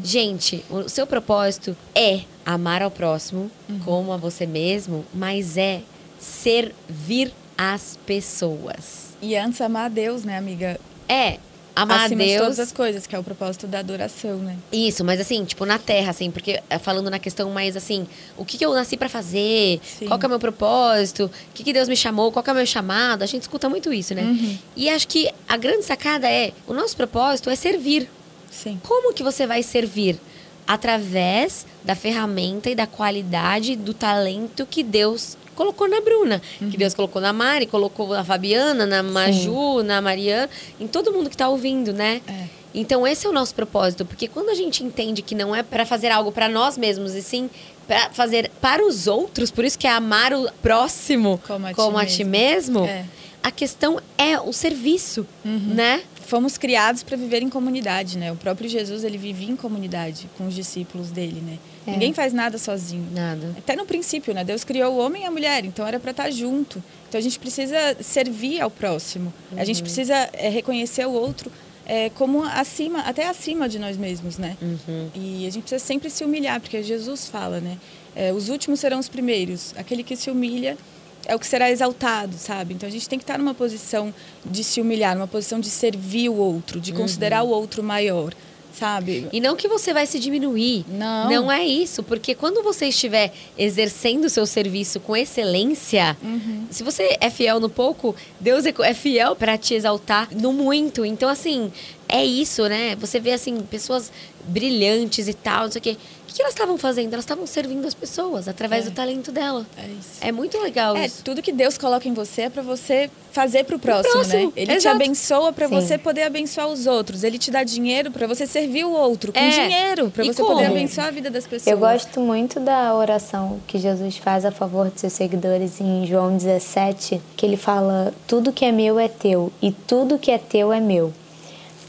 Gente, o seu propósito é amar ao próximo como a você mesmo, mas é servir as pessoas. E antes amar a Deus, né, amiga? É amar Acima a de Deus. todas as coisas, que é o propósito da adoração, né? Isso, mas assim, tipo, na terra, assim, porque eh, falando na questão mais assim, o que, que eu nasci pra fazer, Sim. qual que é o meu propósito, o que, que Deus me chamou, qual que é o meu chamado, a gente escuta muito isso, né? Uhum. E acho que a grande sacada é, o nosso propósito é servir. Sim. Como que você vai servir? Através da ferramenta e da qualidade do talento que Deus colocou na Bruna, que Deus colocou na Mari, colocou na Fabiana, na Maju, na Mariana, em todo mundo que tá ouvindo, né? É. Então esse é o nosso propósito, porque quando a gente entende que não é para fazer algo para nós mesmos e sim para fazer para os outros, por isso que é amar o próximo Como a ti mesmo, É. a questão é o serviço, né? Fomos criados para viver em comunidade, né? O próprio Jesus, ele vivia em comunidade com os discípulos dele, né? É. Ninguém faz nada sozinho. Nada. Até no princípio, né? Deus criou o homem e a mulher, então era para estar junto. Então a gente precisa servir ao próximo. A gente precisa é, reconhecer o outro é, como acima, até acima de nós mesmos, né? Uhum. E a gente precisa sempre se humilhar, porque Jesus fala, né? É, os últimos serão os primeiros. Aquele que se humilha é o que será exaltado, sabe? Então a gente tem que estar numa posição de se humilhar, numa posição de servir o outro, de considerar o outro maior, sabe? E não que você vai se diminuir. Não. Não é isso. Porque quando você estiver exercendo o seu serviço com excelência, Uhum. se você é fiel no pouco, Deus é é fiel para te exaltar no muito. Então, assim, é isso, né? Você vê, assim, pessoas brilhantes e tal, não sei o quê. O que elas estavam fazendo? Elas estavam servindo as pessoas através É. do talento dela. É isso. É muito legal É, isso. tudo que Deus coloca em você é pra você fazer pro próximo, próximo, né? Ele te exato. abençoa pra Sim. você poder abençoar os outros. Ele te dá dinheiro pra você servir o outro com É. dinheiro, pra E você poder como? abençoar a vida das pessoas. Eu gosto muito da oração que Jesus faz a favor de seus seguidores em João 17, que ele fala: Tudo que é meu é teu, e tudo que é teu é meu.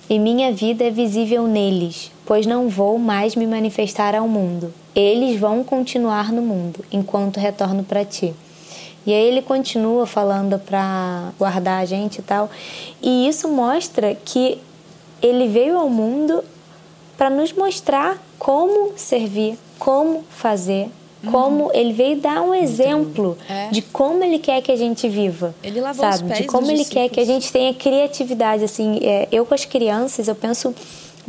E minha vida é visível neles, pois não vou mais me manifestar ao mundo. Eles vão continuar no mundo, enquanto retorno para ti. E aí ele continua falando para guardar a gente e tal. E isso mostra que ele veio ao mundo para nos mostrar como servir, como fazer, como ele veio dar um exemplo É. de como ele quer que a gente viva. Ele lavou os sabe? pés de como ele quer que a gente tenha criatividade assim. é, eu com as crianças eu penso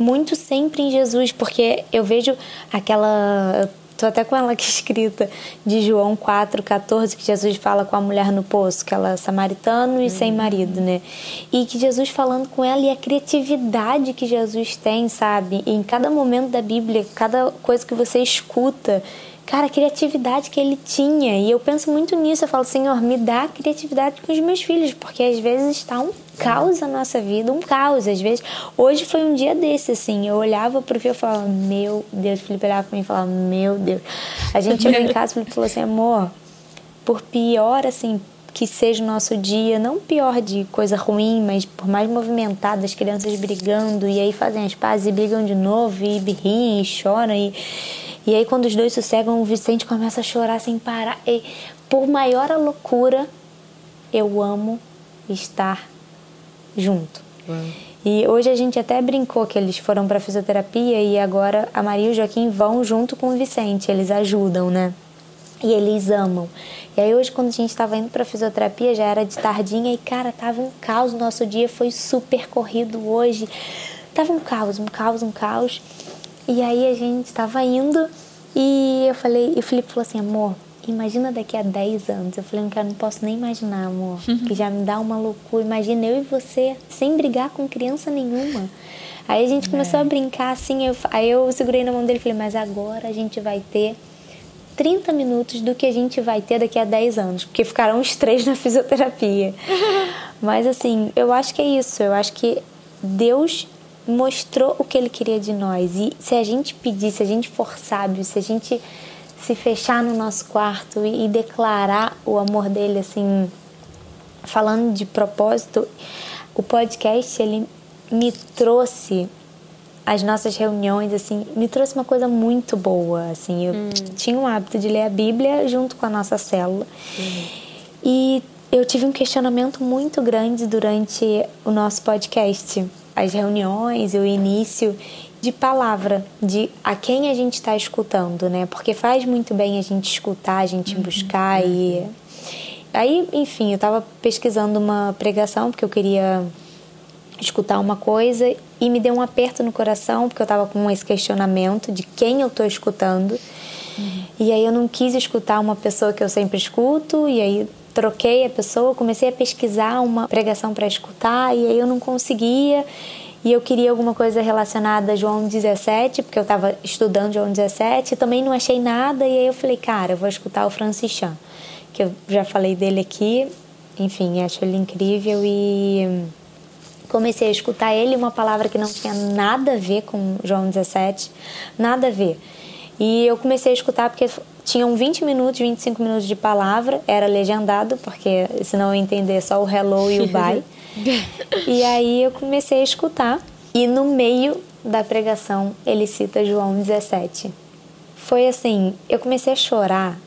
muito sempre em Jesus porque eu vejo aquela tô até com ela aqui escrita de João 4:14 que Jesus fala com a mulher no poço, que ela é samaritano e sem marido, né? E que Jesus falando com ela e a criatividade que Jesus tem, sabe? em cada momento da Bíblia, cada coisa que você escuta, Cara, a criatividade que ele tinha. E eu penso muito nisso. Eu falo, Senhor, me dá criatividade com os meus filhos, porque às vezes está um caos na nossa vida, um caos. Às vezes, hoje foi um dia desse, assim. Eu olhava pro filho e falava, meu Deus. O Felipe olhava pra mim e falava, meu Deus. A gente chegou em casa e falou assim, amor, por pior, assim, que seja o nosso dia, não pior de coisa ruim, mas por mais movimentado, as crianças brigando, e aí fazem as pazes e brigam de novo, e riem e choram, e, e aí quando os dois sossegam, o Vicente começa a chorar sem parar. E por maior a loucura, eu amo estar junto. E hoje a gente até brincou que eles foram para fisioterapia e agora a Maria e o Joaquim vão junto com o Vicente, eles ajudam, né? E eles amam. E aí hoje quando a gente estava indo para fisioterapia já era de tardinha e cara, tava um caos, nosso dia foi super corrido hoje. Tava um caos, um caos, um caos. E aí a gente estava indo e eu falei, e o Felipe falou assim, amor, imagina daqui a 10 anos. Eu falei, cara, não posso nem imaginar, amor, que já me dá uma loucura. Imagina eu e você sem brigar com criança nenhuma. Aí a gente começou a brincar assim, eu, aí eu segurei na mão dele e falei, mas agora a gente vai ter 30 minutos do que a gente vai ter daqui a 10 anos, porque ficarão os três na fisioterapia. Mas assim, eu acho que é isso, eu acho que Deus mostrou o que ele queria de nós. E se a gente pedir, se a gente for sábio, se a gente se fechar no nosso quarto e, e declarar o amor dele assim, falando de propósito, o podcast ele me trouxe as nossas reuniões assim me trouxe uma coisa muito boa assim. Eu tinha o hábito de ler a Bíblia junto com a nossa célula. E eu tive um questionamento muito grande durante o nosso podcast as reuniões e o início de palavra de a quem a gente está escutando né? Porque faz muito bem a gente escutar a gente buscar e aí enfim eu estava pesquisando uma pregação porque eu queria escutar uma coisa e me deu um aperto no coração porque eu estava com esse questionamento de quem eu estou escutando. E aí eu não quis escutar uma pessoa que eu sempre escuto e aí troquei a pessoa comecei a pesquisar uma pregação para escutar e aí eu não conseguia e eu queria alguma coisa relacionada a João 17 porque eu estava estudando João 17 e também não achei nada e aí eu falei cara eu vou escutar o Francis Chan que eu já falei dele aqui enfim acho ele incrível e comecei a escutar ele uma palavra que não tinha nada a ver com João 17, nada a ver. E eu comecei a escutar porque tinham 20 minutos, 25 minutos de palavra, era legendado, porque senão eu ia entender só o hello e o bye. E aí eu comecei a escutar e no meio da pregação ele cita João 17. Foi assim, eu comecei a chorar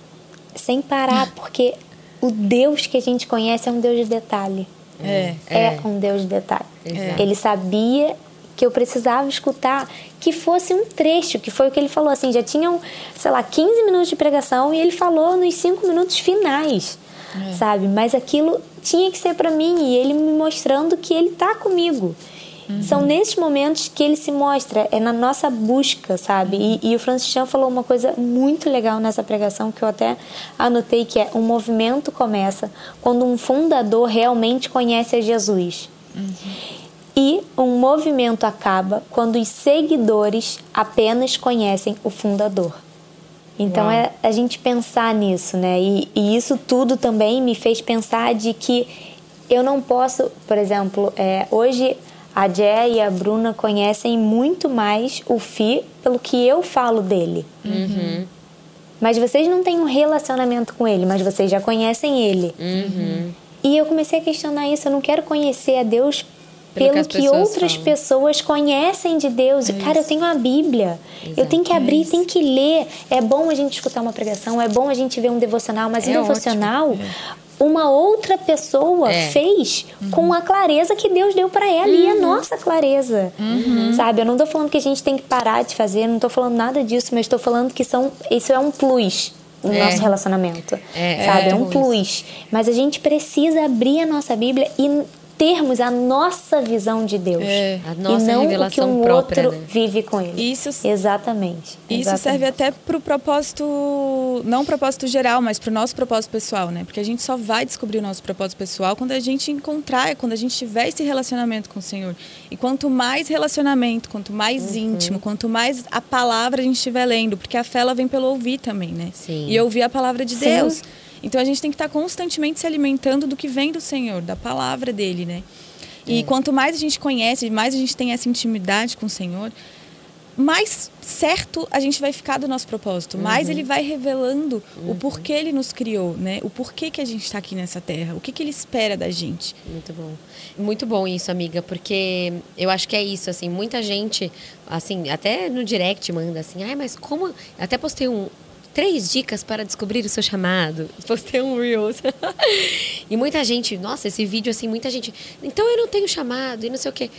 sem parar, porque o Deus que a gente conhece é um Deus de detalhe É. é, um Deus de detalhe. Exato. Ele sabia que eu precisava escutar que fosse um trecho, que foi o que ele falou assim, já tinham, sei lá, 15 minutos de pregação e ele falou nos 5 minutos finais, sabe? Mas aquilo tinha que ser para mim e ele me mostrando que ele tá comigo. Uhum. São nesses momentos que ele se mostra, é na nossa busca, sabe? E, e o Francis Chan falou uma coisa muito legal nessa pregação que eu até anotei que é um movimento começa quando um fundador realmente conhece a Jesus. Uhum. E um movimento acaba quando os seguidores apenas conhecem o fundador. Então é a gente pensar nisso, né? E, e, isso tudo também me fez pensar de que eu não posso, por exemplo, é, hoje a Jé e a Bruna conhecem muito mais o Fi pelo que eu falo dele. Uhum. Mas vocês não têm um relacionamento com ele, mas vocês já conhecem ele. Uhum. E eu comecei a questionar isso. Eu não quero conhecer a Deus pelo, pelo que, que outras falam. pessoas conhecem de Deus. É Cara, eu tenho a Bíblia. Exato. Eu tenho que abrir, é tenho que ler. É bom a gente escutar uma pregação, é bom a gente ver um devocional, mas é um devocional, ótimo. uma outra pessoa é. fez uhum. com a clareza que Deus deu para ela uhum. e a nossa clareza. Uhum. Sabe? Eu não tô falando que a gente tem que parar de fazer, não tô falando nada disso, mas estou falando que são, isso é um plus no é. nosso relacionamento. É, sabe? É, é um plus. Mas a gente precisa abrir a nossa Bíblia e termos a nossa visão de Deus. É, a nossa e não revelação o que um própria, outro né? vive com ele. Isso, Exatamente. Isso exatamente. serve até para o propósito, não o propósito geral, mas para o nosso propósito pessoal, né? Porque a gente só vai descobrir o nosso propósito pessoal quando a gente encontrar, quando a gente tiver esse relacionamento com o Senhor. E quanto mais relacionamento, quanto mais uhum. íntimo, quanto mais a palavra a gente estiver lendo, porque a fé ela vem pelo ouvir também, né? Sim. E ouvir a palavra de Sim. Deus. Então a gente tem que estar constantemente se alimentando do que vem do Senhor, da palavra dele, né? E é. quanto mais a gente conhece, mais a gente tem essa intimidade com o Senhor, mais certo a gente vai ficar do nosso propósito, uhum. mais ele vai revelando uhum. o porquê ele nos criou, né? O porquê que a gente está aqui nessa terra, o que, que ele espera da gente. Muito bom. Muito bom isso, amiga, porque eu acho que é isso, assim, muita gente, assim, até no direct manda assim, ai, mas como... Até postei um, três dicas para descobrir o seu chamado. Postei um Reels. e muita gente, nossa, esse vídeo assim, muita gente. Então eu não tenho chamado e não sei o quê.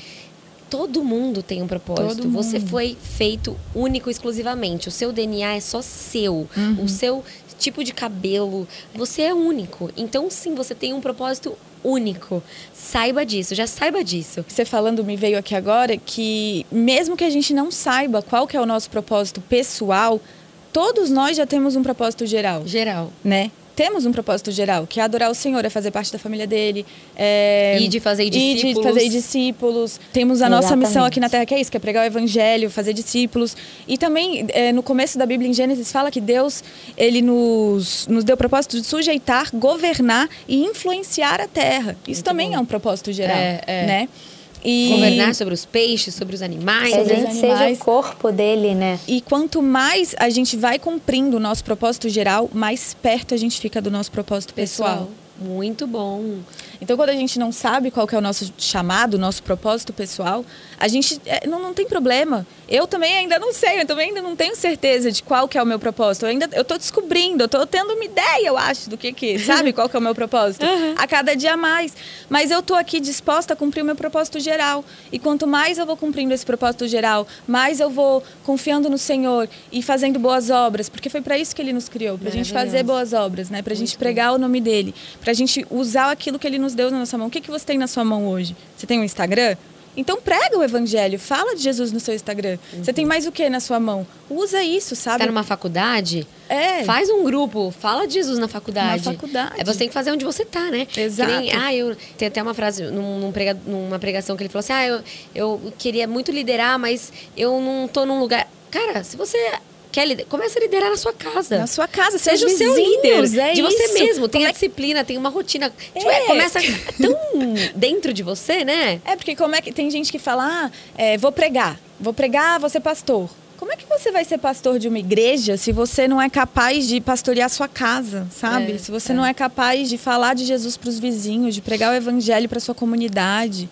Todo mundo tem um propósito. Você foi feito único exclusivamente. O seu DNA é só seu. Uhum. O seu tipo de cabelo. Você é único. Então, sim, você tem um propósito único. Saiba disso, já saiba disso. Você falando me veio aqui agora que mesmo que a gente não saiba qual que é o nosso propósito pessoal, todos nós já temos um propósito geral. Geral. Né? Temos um propósito geral, que é adorar o Senhor, é fazer parte da família dele. É... E de fazer discípulos. E de fazer discípulos. Temos a Exatamente. nossa missão aqui na Terra, que é isso, que é pregar o Evangelho, fazer discípulos. E também, é, no começo da Bíblia, em Gênesis, fala que Deus, ele nos, nos deu o propósito de sujeitar, governar e influenciar a Terra. Isso Muito também bom. é um propósito geral, é, é. né? E... Governar sobre os peixes, sobre os animais. Que a gente seja o corpo dele, né? E quanto mais a gente vai cumprindo o nosso propósito geral, mais perto a gente fica do nosso propósito pessoal. pessoal. Muito bom. Então, quando a gente não sabe qual é o nosso chamado, o nosso propósito pessoal, a gente é, não, não tem problema. Eu também ainda não sei, eu também ainda não tenho certeza de qual que é o meu propósito. Eu ainda eu tô descobrindo, eu tô tendo uma ideia, eu acho, do que que, sabe qual que é o meu propósito? Uhum. A cada dia mais. Mas eu tô aqui disposta a cumprir o meu propósito geral. E quanto mais eu vou cumprindo esse propósito geral, mais eu vou confiando no Senhor e fazendo boas obras, porque foi para isso que ele nos criou, pra gente fazer boas obras, né? Pra Muito gente pregar bom. o nome dele, pra gente usar aquilo que ele nos deu na nossa mão. O que que você tem na sua mão hoje? Você tem um Instagram? Então prega o evangelho, fala de Jesus no seu Instagram. Uhum. Você tem mais o que na sua mão? Usa isso, sabe? Está numa faculdade? É. Faz um grupo, fala de Jesus na faculdade. Na faculdade. É, você tem que fazer onde você tá, né? Exato. Nem, ah, eu tem até uma frase num, num prega, numa pregação que ele falou assim: "Ah, eu, eu queria muito liderar, mas eu não tô num lugar". Cara, se você quer liderar, comece a liderar na sua casa. Na sua casa, seja o seu líder. É de você isso. mesmo. Tem a disciplina, tem uma rotina. É. Tipo, é, começa tão dentro de você, né? É, porque como é que tem gente que fala, ah, é, vou pregar, vou pregar, vou ser pastor. Como é que você vai ser pastor de uma igreja se você não é capaz de pastorear a sua casa, sabe? É, se você é. não é capaz de falar de Jesus para os vizinhos, de pregar o evangelho para sua comunidade,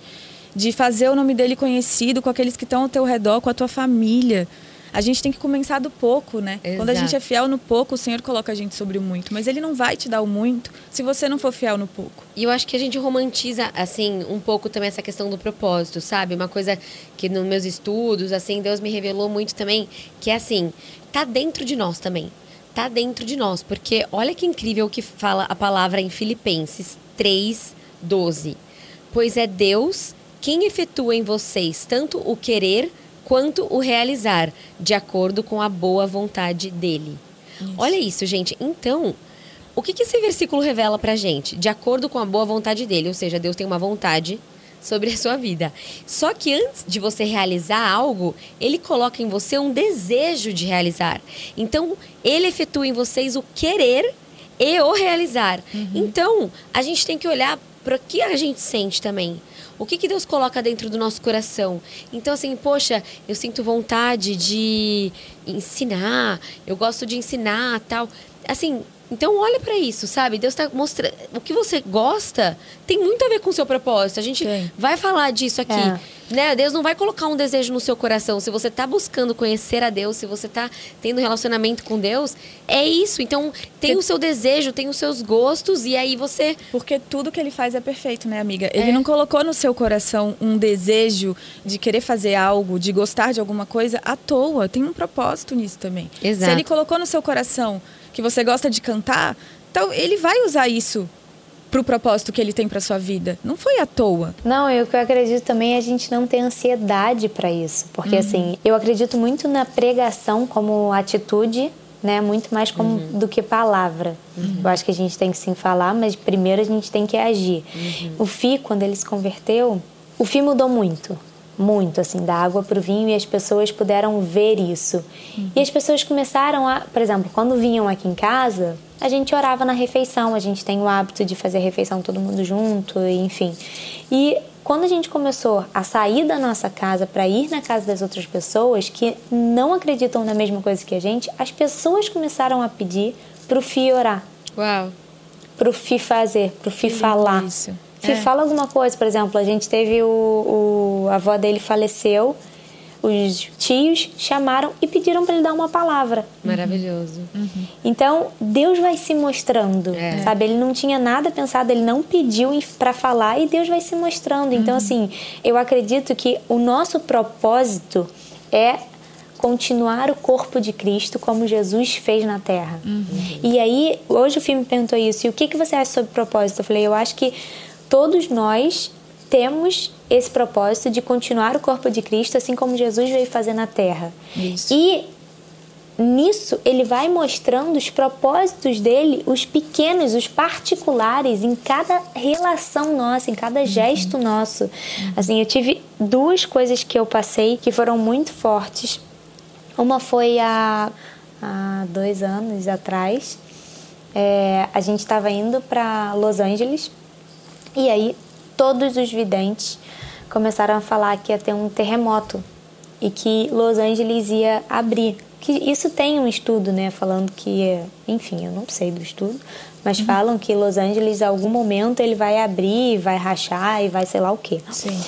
de fazer o nome dele conhecido com aqueles que estão ao teu redor, com a tua família a gente tem que começar do pouco, né? Exato. Quando a gente é fiel no pouco, o Senhor coloca a gente sobre o muito. Mas Ele não vai te dar o muito se você não for fiel no pouco. E eu acho que a gente romantiza, assim, um pouco também essa questão do propósito, sabe? Uma coisa que nos meus estudos, assim, Deus me revelou muito também, que é assim, tá dentro de nós também. Tá dentro de nós. Porque olha que incrível que fala a palavra em Filipenses 3, 12. Pois é Deus quem efetua em vocês tanto o querer quanto o realizar, de acordo com a boa vontade dele. Isso. Olha isso, gente. Então, o que, que esse versículo revela pra gente? De acordo com a boa vontade dele, ou seja, Deus tem uma vontade sobre a sua vida. Só que antes de você realizar algo, ele coloca em você um desejo de realizar. Então, ele efetua em vocês o querer e o realizar. Uhum. Então, a gente tem que olhar para o que a gente sente também. O que, que Deus coloca dentro do nosso coração? Então, assim, poxa, eu sinto vontade de ensinar, eu gosto de ensinar tal. Assim, então olha para isso, sabe? Deus está mostrando o que você gosta tem muito a ver com o seu propósito. A gente Sim. vai falar disso aqui, é. né? Deus não vai colocar um desejo no seu coração. Se você está buscando conhecer a Deus, se você está tendo relacionamento com Deus, é isso. Então tem Porque... o seu desejo, tem os seus gostos e aí você Porque tudo que ele faz é perfeito, né, amiga? Ele é. não colocou no seu coração um desejo de querer fazer algo, de gostar de alguma coisa à toa. Tem um propósito nisso também. Exato. Se ele colocou no seu coração que você gosta de cantar, então ele vai usar isso para o propósito que ele tem para sua vida. Não foi à toa. Não, eu que eu acredito também é a gente não ter ansiedade para isso, porque uhum. assim, eu acredito muito na pregação como atitude, né, muito mais como uhum. do que palavra. Uhum. Eu acho que a gente tem que sim falar, mas primeiro a gente tem que agir. Uhum. O Fi, quando ele se converteu, o Fi mudou muito muito assim da água para o vinho e as pessoas puderam ver isso. Uhum. e as pessoas começaram a por exemplo quando vinham aqui em casa a gente orava na refeição a gente tem o hábito de fazer a refeição todo mundo junto enfim. E quando a gente começou a sair da nossa casa para ir na casa das outras pessoas que não acreditam na mesma coisa que a gente as pessoas começaram a pedir para o Fi orar. Uau. Para o Fi fazer para o Fi falar. isso se é. fala alguma coisa, por exemplo, a gente teve o, o a avó dele faleceu, os tios chamaram e pediram para ele dar uma palavra. Maravilhoso. Uhum. Então, Deus vai se mostrando, é. sabe? Ele não tinha nada pensado, ele não pediu para falar e Deus vai se mostrando. Então, uhum. assim, eu acredito que o nosso propósito é continuar o corpo de Cristo como Jesus fez na Terra. Uhum. E aí, hoje o filme perguntou isso. E o que, que você acha sobre propósito? Eu falei, eu acho que todos nós temos esse propósito de continuar o corpo de Cristo, assim como Jesus veio fazer na terra. Isso. E nisso ele vai mostrando os propósitos dele, os pequenos, os particulares, em cada relação nossa, em cada uhum. gesto uhum. nosso. Assim, eu tive duas coisas que eu passei que foram muito fortes. Uma foi há, há dois anos atrás. É, a gente estava indo para Los Angeles e aí todos os videntes começaram a falar que ia ter um terremoto e que Los Angeles ia abrir. Que isso tem um estudo, né, falando que, enfim, eu não sei do estudo, mas uhum. falam que Los Angeles, em algum momento, ele vai abrir, vai rachar e vai sei lá o quê. Sim.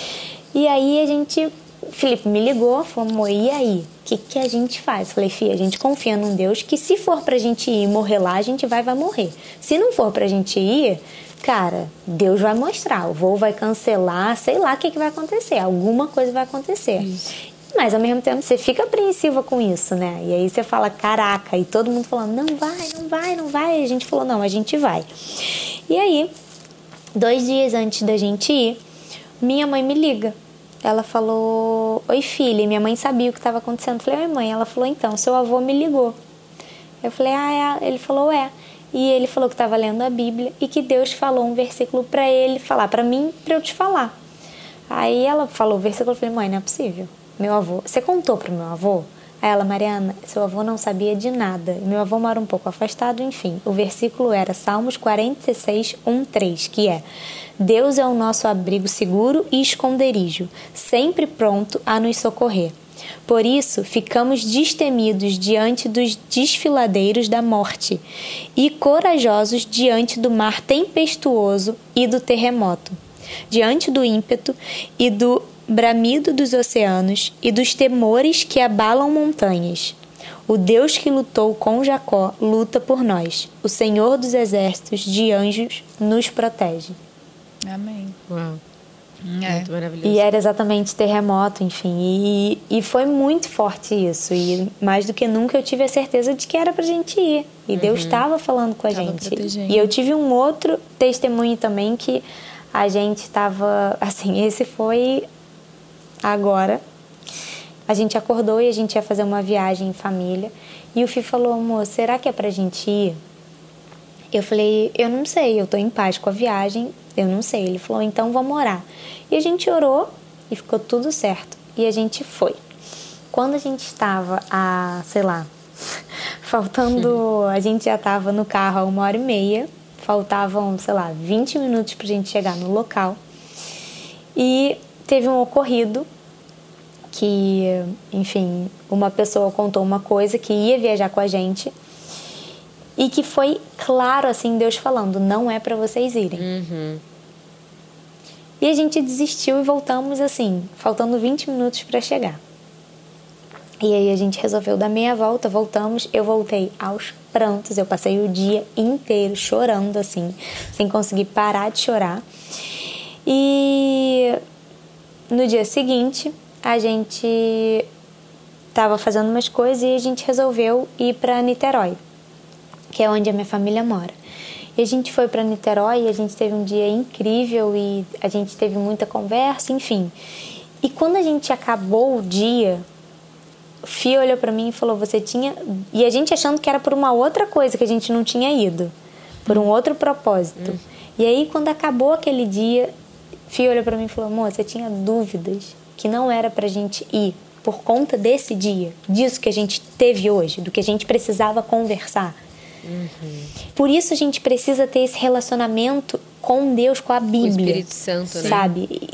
E aí a gente, Felipe me ligou, falou, e aí? O que, que a gente faz? Falei, filha, a gente confia num Deus que se for pra gente ir morrer lá, a gente vai, vai morrer. Se não for pra gente ir, cara, Deus vai mostrar, o voo vai cancelar, sei lá o que, que vai acontecer, alguma coisa vai acontecer. Isso. Mas ao mesmo tempo você fica apreensiva com isso, né? E aí você fala, caraca, e todo mundo falando, não vai, não vai, não vai. E a gente falou, não, a gente vai. E aí, dois dias antes da gente ir, minha mãe me liga. Ela falou, oi filha, minha mãe sabia o que estava acontecendo. Eu falei, oi mãe. Ela falou, então, seu avô me ligou. Eu falei, ah, é. Ele falou, é e ele falou que estava lendo a Bíblia e que Deus falou um versículo para ele falar, para mim, para eu te falar. Aí ela falou o versículo, eu falei, mãe, não é possível. Meu avô, você contou para meu avô? Aí ela, Mariana, seu avô não sabia de nada. Meu avô mora um pouco afastado, enfim. O versículo era Salmos 46, 1, 3, que é: Deus é o nosso abrigo seguro e esconderijo, sempre pronto a nos socorrer. Por isso, ficamos destemidos diante dos desfiladeiros da morte e corajosos diante do mar tempestuoso e do terremoto, diante do ímpeto e do bramido dos oceanos e dos temores que abalam montanhas. O Deus que lutou com Jacó luta por nós. O Senhor dos exércitos de anjos nos protege. Amém. Uau. É. Muito maravilhoso. E era exatamente terremoto, enfim. E, e foi muito forte isso. E mais do que nunca eu tive a certeza de que era pra gente ir. E uhum. Deus estava falando com a tava gente. Protegendo. E eu tive um outro testemunho também que a gente estava. Assim, esse foi agora. A gente acordou e a gente ia fazer uma viagem em família. E o Fih falou, amor, será que é pra gente ir? Eu falei, eu não sei, eu tô em paz com a viagem, eu não sei. Ele falou, então vamos orar. E a gente orou e ficou tudo certo. E a gente foi. Quando a gente estava a, sei lá, faltando. A gente já estava no carro há uma hora e meia, faltavam, sei lá, 20 minutos para a gente chegar no local. E teve um ocorrido que, enfim, uma pessoa contou uma coisa que ia viajar com a gente e que foi claro assim Deus falando, não é para vocês irem. Uhum. E a gente desistiu e voltamos assim, faltando 20 minutos para chegar. E aí a gente resolveu dar meia volta, voltamos, eu voltei aos prantos, eu passei o dia inteiro chorando assim, sem conseguir parar de chorar. E no dia seguinte, a gente estava fazendo umas coisas e a gente resolveu ir para Niterói, que é onde a minha família mora. E a gente foi para Niterói e a gente teve um dia incrível e a gente teve muita conversa, enfim. E quando a gente acabou o dia, o Fio olhou para mim e falou: "Você tinha". E a gente achando que era por uma outra coisa que a gente não tinha ido, por um outro propósito. Hum. E aí quando acabou aquele dia, Fio olhou para mim e falou: "Amor, você tinha dúvidas que não era pra gente ir por conta desse dia, disso que a gente teve hoje, do que a gente precisava conversar?" Uhum. Por isso a gente precisa ter esse relacionamento com Deus, com a Bíblia. Com o Espírito Santo, né? Sabe?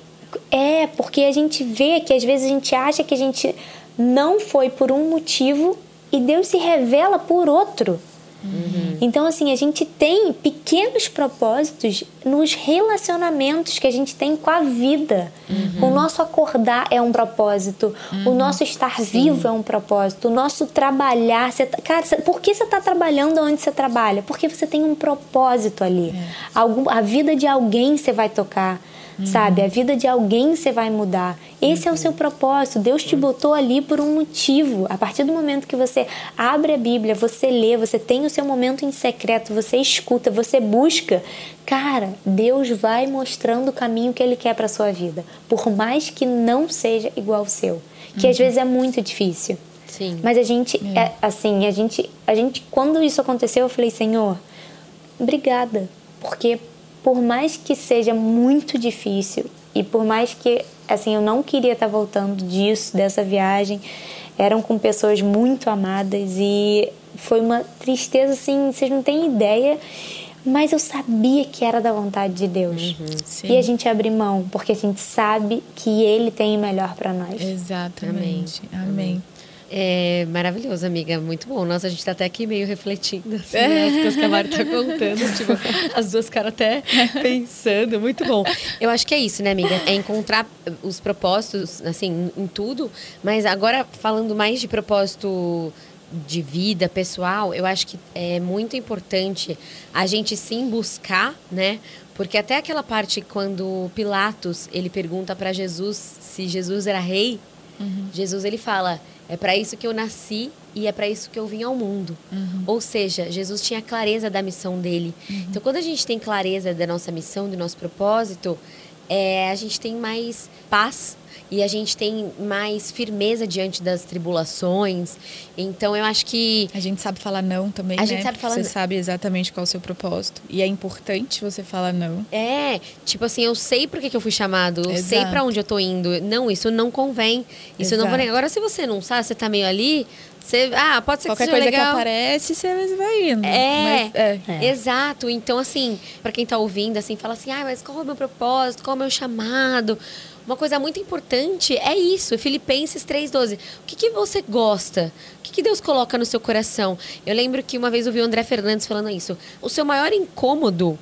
É, porque a gente vê que às vezes a gente acha que a gente não foi por um motivo e Deus se revela por outro. Uhum. Então, assim, a gente tem pequenos propósitos nos relacionamentos que a gente tem com a vida. Uhum. O nosso acordar é um propósito, uhum. o nosso estar Sim. vivo é um propósito, o nosso trabalhar. Tá, cara, por que você está trabalhando onde você trabalha? Porque você tem um propósito ali. É. Algum, a vida de alguém você vai tocar. Uhum. Sabe? A vida de alguém você vai mudar. Esse uhum. é o seu propósito. Deus te botou ali por um motivo. A partir do momento que você abre a Bíblia, você lê, você tem o seu momento em secreto, você escuta, você busca, cara, Deus vai mostrando o caminho que ele quer para sua vida, por mais que não seja igual ao seu, que uhum. às vezes é muito difícil. Sim. Mas a gente, é. É, assim, a gente, a gente, quando isso aconteceu, eu falei, Senhor, obrigada, porque por mais que seja muito difícil e por mais que assim eu não queria estar voltando disso dessa viagem eram com pessoas muito amadas e foi uma tristeza assim vocês não têm ideia mas eu sabia que era da vontade de Deus. Uhum, e a gente abre mão porque a gente sabe que Ele tem o melhor para nós. Exatamente. Amém, amém. É maravilhoso, amiga. Muito bom. Nossa, a gente tá até aqui meio refletindo, assim, né? as coisas que a Mari tá contando. tipo, as duas caras até pensando. Muito bom. Eu acho que é isso, né, amiga? É encontrar os propósitos, assim, em tudo. Mas agora, falando mais de propósito de vida pessoal, eu acho que é muito importante a gente sim buscar, né? Porque até aquela parte quando Pilatos, ele pergunta para Jesus se Jesus era rei, uhum. Jesus ele fala: é para isso que eu nasci e é para isso que eu vim ao mundo. Uhum. Ou seja, Jesus tinha clareza da missão dele. Uhum. Então, quando a gente tem clareza da nossa missão, do nosso propósito, é, a gente tem mais paz e a gente tem mais firmeza diante das tribulações. Então eu acho que a gente sabe falar não também, a né? gente sabe falar você não. sabe exatamente qual é o seu propósito e é importante você falar não. É, tipo assim, eu sei por que, que eu fui chamado, eu Exato. sei para onde eu tô indo. Não, isso não convém. Isso Exato. não convém. Agora se você não sabe, você tá meio ali, você, ah, pode ser Qualquer que coisa legal. que aparece, você vai indo. É, mas, é. é. exato. Então, assim, para quem tá ouvindo, assim, fala assim, ah, mas qual é o meu propósito? Qual é o meu chamado? Uma coisa muito importante é isso, Filipenses 3,12. O que, que você gosta? O que, que Deus coloca no seu coração? Eu lembro que uma vez eu o André Fernandes falando isso. O seu maior incômodo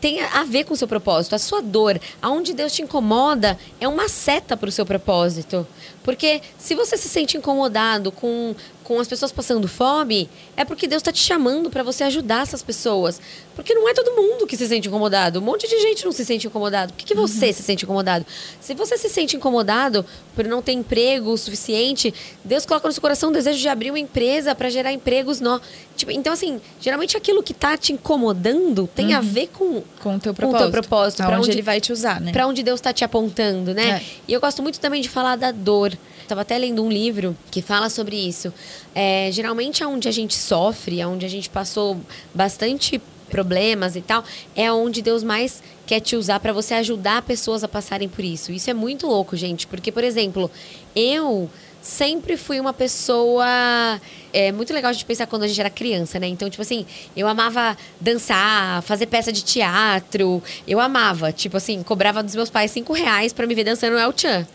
tem a ver com o seu propósito. A sua dor, aonde Deus te incomoda, é uma seta para o seu propósito. Porque se você se sente incomodado com, com as pessoas passando fome, é porque Deus está te chamando para você ajudar essas pessoas. Porque não é todo mundo que se sente incomodado. Um monte de gente não se sente incomodado. Por que, que você uhum. se sente incomodado? Se você se sente incomodado por não ter emprego o suficiente, Deus coloca no seu coração o desejo de abrir uma empresa para gerar empregos. No... Tipo, então, assim, geralmente aquilo que está te incomodando tem uhum. a ver com, com o teu propósito. Com o teu propósito. Para onde, onde, ele vai te usar, né? Para onde Deus está te apontando, né? É. E eu gosto muito também de falar da dor. Estava até lendo um livro que fala sobre isso. É, geralmente, onde a gente sofre, onde a gente passou bastante problemas e tal, é onde Deus mais quer te usar para você ajudar pessoas a passarem por isso. Isso é muito louco, gente, porque, por exemplo, eu sempre fui uma pessoa é muito legal a gente pensar quando a gente era criança, né? Então, tipo assim, eu amava dançar, fazer peça de teatro. Eu amava. Tipo assim, cobrava dos meus pais cinco reais pra me ver dançando no El Chan.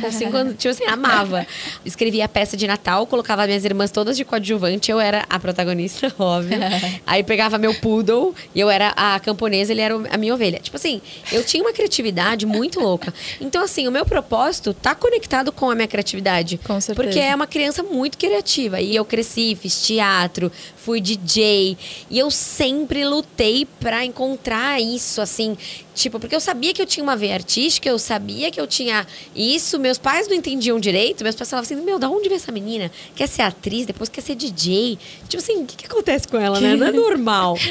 Com cinco anos, tipo assim, amava. Escrevia a peça de Natal, colocava minhas irmãs todas de coadjuvante, eu era a protagonista, óbvio. Aí pegava meu poodle e eu era a camponesa, ele era a minha ovelha. Tipo assim, eu tinha uma criatividade muito louca. Então, assim, o meu propósito tá conectado com a minha criatividade. Com certeza. Porque é uma criança muito criativa. E eu cresci cresci, fiz teatro, fui DJ. E eu sempre lutei para encontrar isso, assim. Tipo, porque eu sabia que eu tinha uma veia artística, eu sabia que eu tinha isso. Meus pais não entendiam direito. Meus pais falavam assim: Meu, da onde vem essa menina? Quer ser atriz, depois quer ser DJ. Tipo assim, o que, que acontece com ela, né? Não é normal.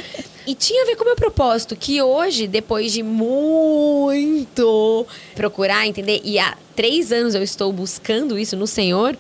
E tinha a ver com o meu propósito, que hoje, depois de muito procurar entender, e há três anos eu estou buscando isso no Senhor,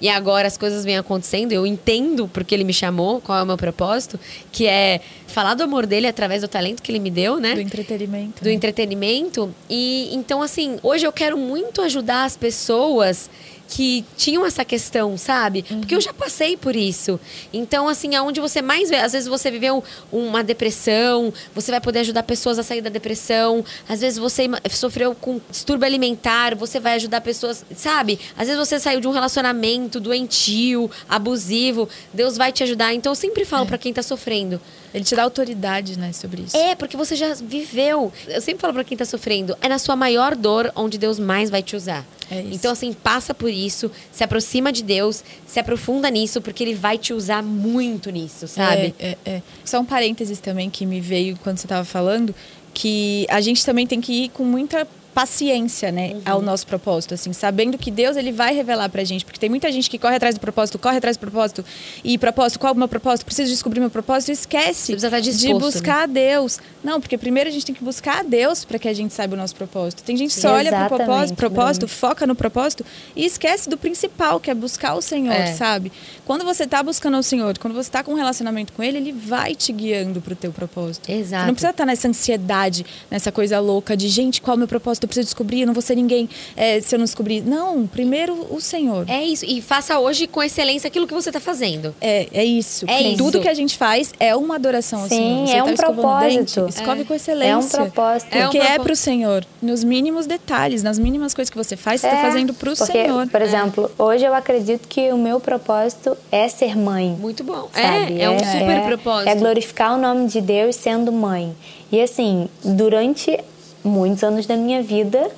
e agora as coisas vêm acontecendo, eu entendo porque ele me chamou, qual é o meu propósito, que é falar do amor dele através do talento que ele me deu, né? Do entretenimento. Do entretenimento. E então, assim, hoje eu quero muito ajudar as pessoas que tinham essa questão, sabe? Uhum. Porque eu já passei por isso. Então, assim, aonde você mais vê, às vezes você viveu uma depressão, você vai poder ajudar pessoas a sair da depressão. Às vezes você sofreu com distúrbio alimentar, você vai ajudar pessoas, sabe? Às vezes você saiu de um relacionamento doentio, abusivo, Deus vai te ajudar. Então, eu sempre falo é. para quem tá sofrendo, ele te dá autoridade, né, sobre isso. É, porque você já viveu. Eu sempre falo para quem tá sofrendo, é na sua maior dor onde Deus mais vai te usar. É. Então, assim, passa por isso, se aproxima de Deus, se aprofunda nisso, porque Ele vai te usar muito nisso, sabe? É, é, é. Só um parênteses também que me veio quando você estava falando, que a gente também tem que ir com muita paciência, né, uhum. ao nosso propósito, assim, sabendo que Deus ele vai revelar pra gente, porque tem muita gente que corre atrás do propósito, corre atrás do propósito, e propósito, qual é o meu propósito? Preciso descobrir meu propósito, esquece disposto, de buscar né? a Deus. Não, porque primeiro a gente tem que buscar a Deus para que a gente saiba o nosso propósito. Tem gente que só olha pro propósito, propósito foca no propósito e esquece do principal, que é buscar o Senhor, é. sabe? Quando você está buscando o Senhor, quando você está com um relacionamento com Ele, Ele vai te guiando para o teu propósito. Exato. Você não precisa estar tá nessa ansiedade, nessa coisa louca de, gente, qual é o meu propósito? Eu preciso descobrir, eu não vou ser ninguém é, se eu não descobrir. Não, primeiro o Senhor. É isso. E faça hoje com excelência aquilo que você está fazendo. É, é isso. É isso. Tudo que a gente faz é uma adoração ao Sim, Senhor. Você é tá um propósito. Dente, escove é. com excelência. É um propósito. Porque é, um é para o Senhor. Nos mínimos detalhes, nas mínimas coisas que você faz, você está é, fazendo para o Senhor. Por exemplo, hoje eu acredito que o meu propósito é ser mãe. Muito bom. É, é um é, super propósito. É glorificar o nome de Deus sendo mãe. E assim, durante muitos anos da minha vida,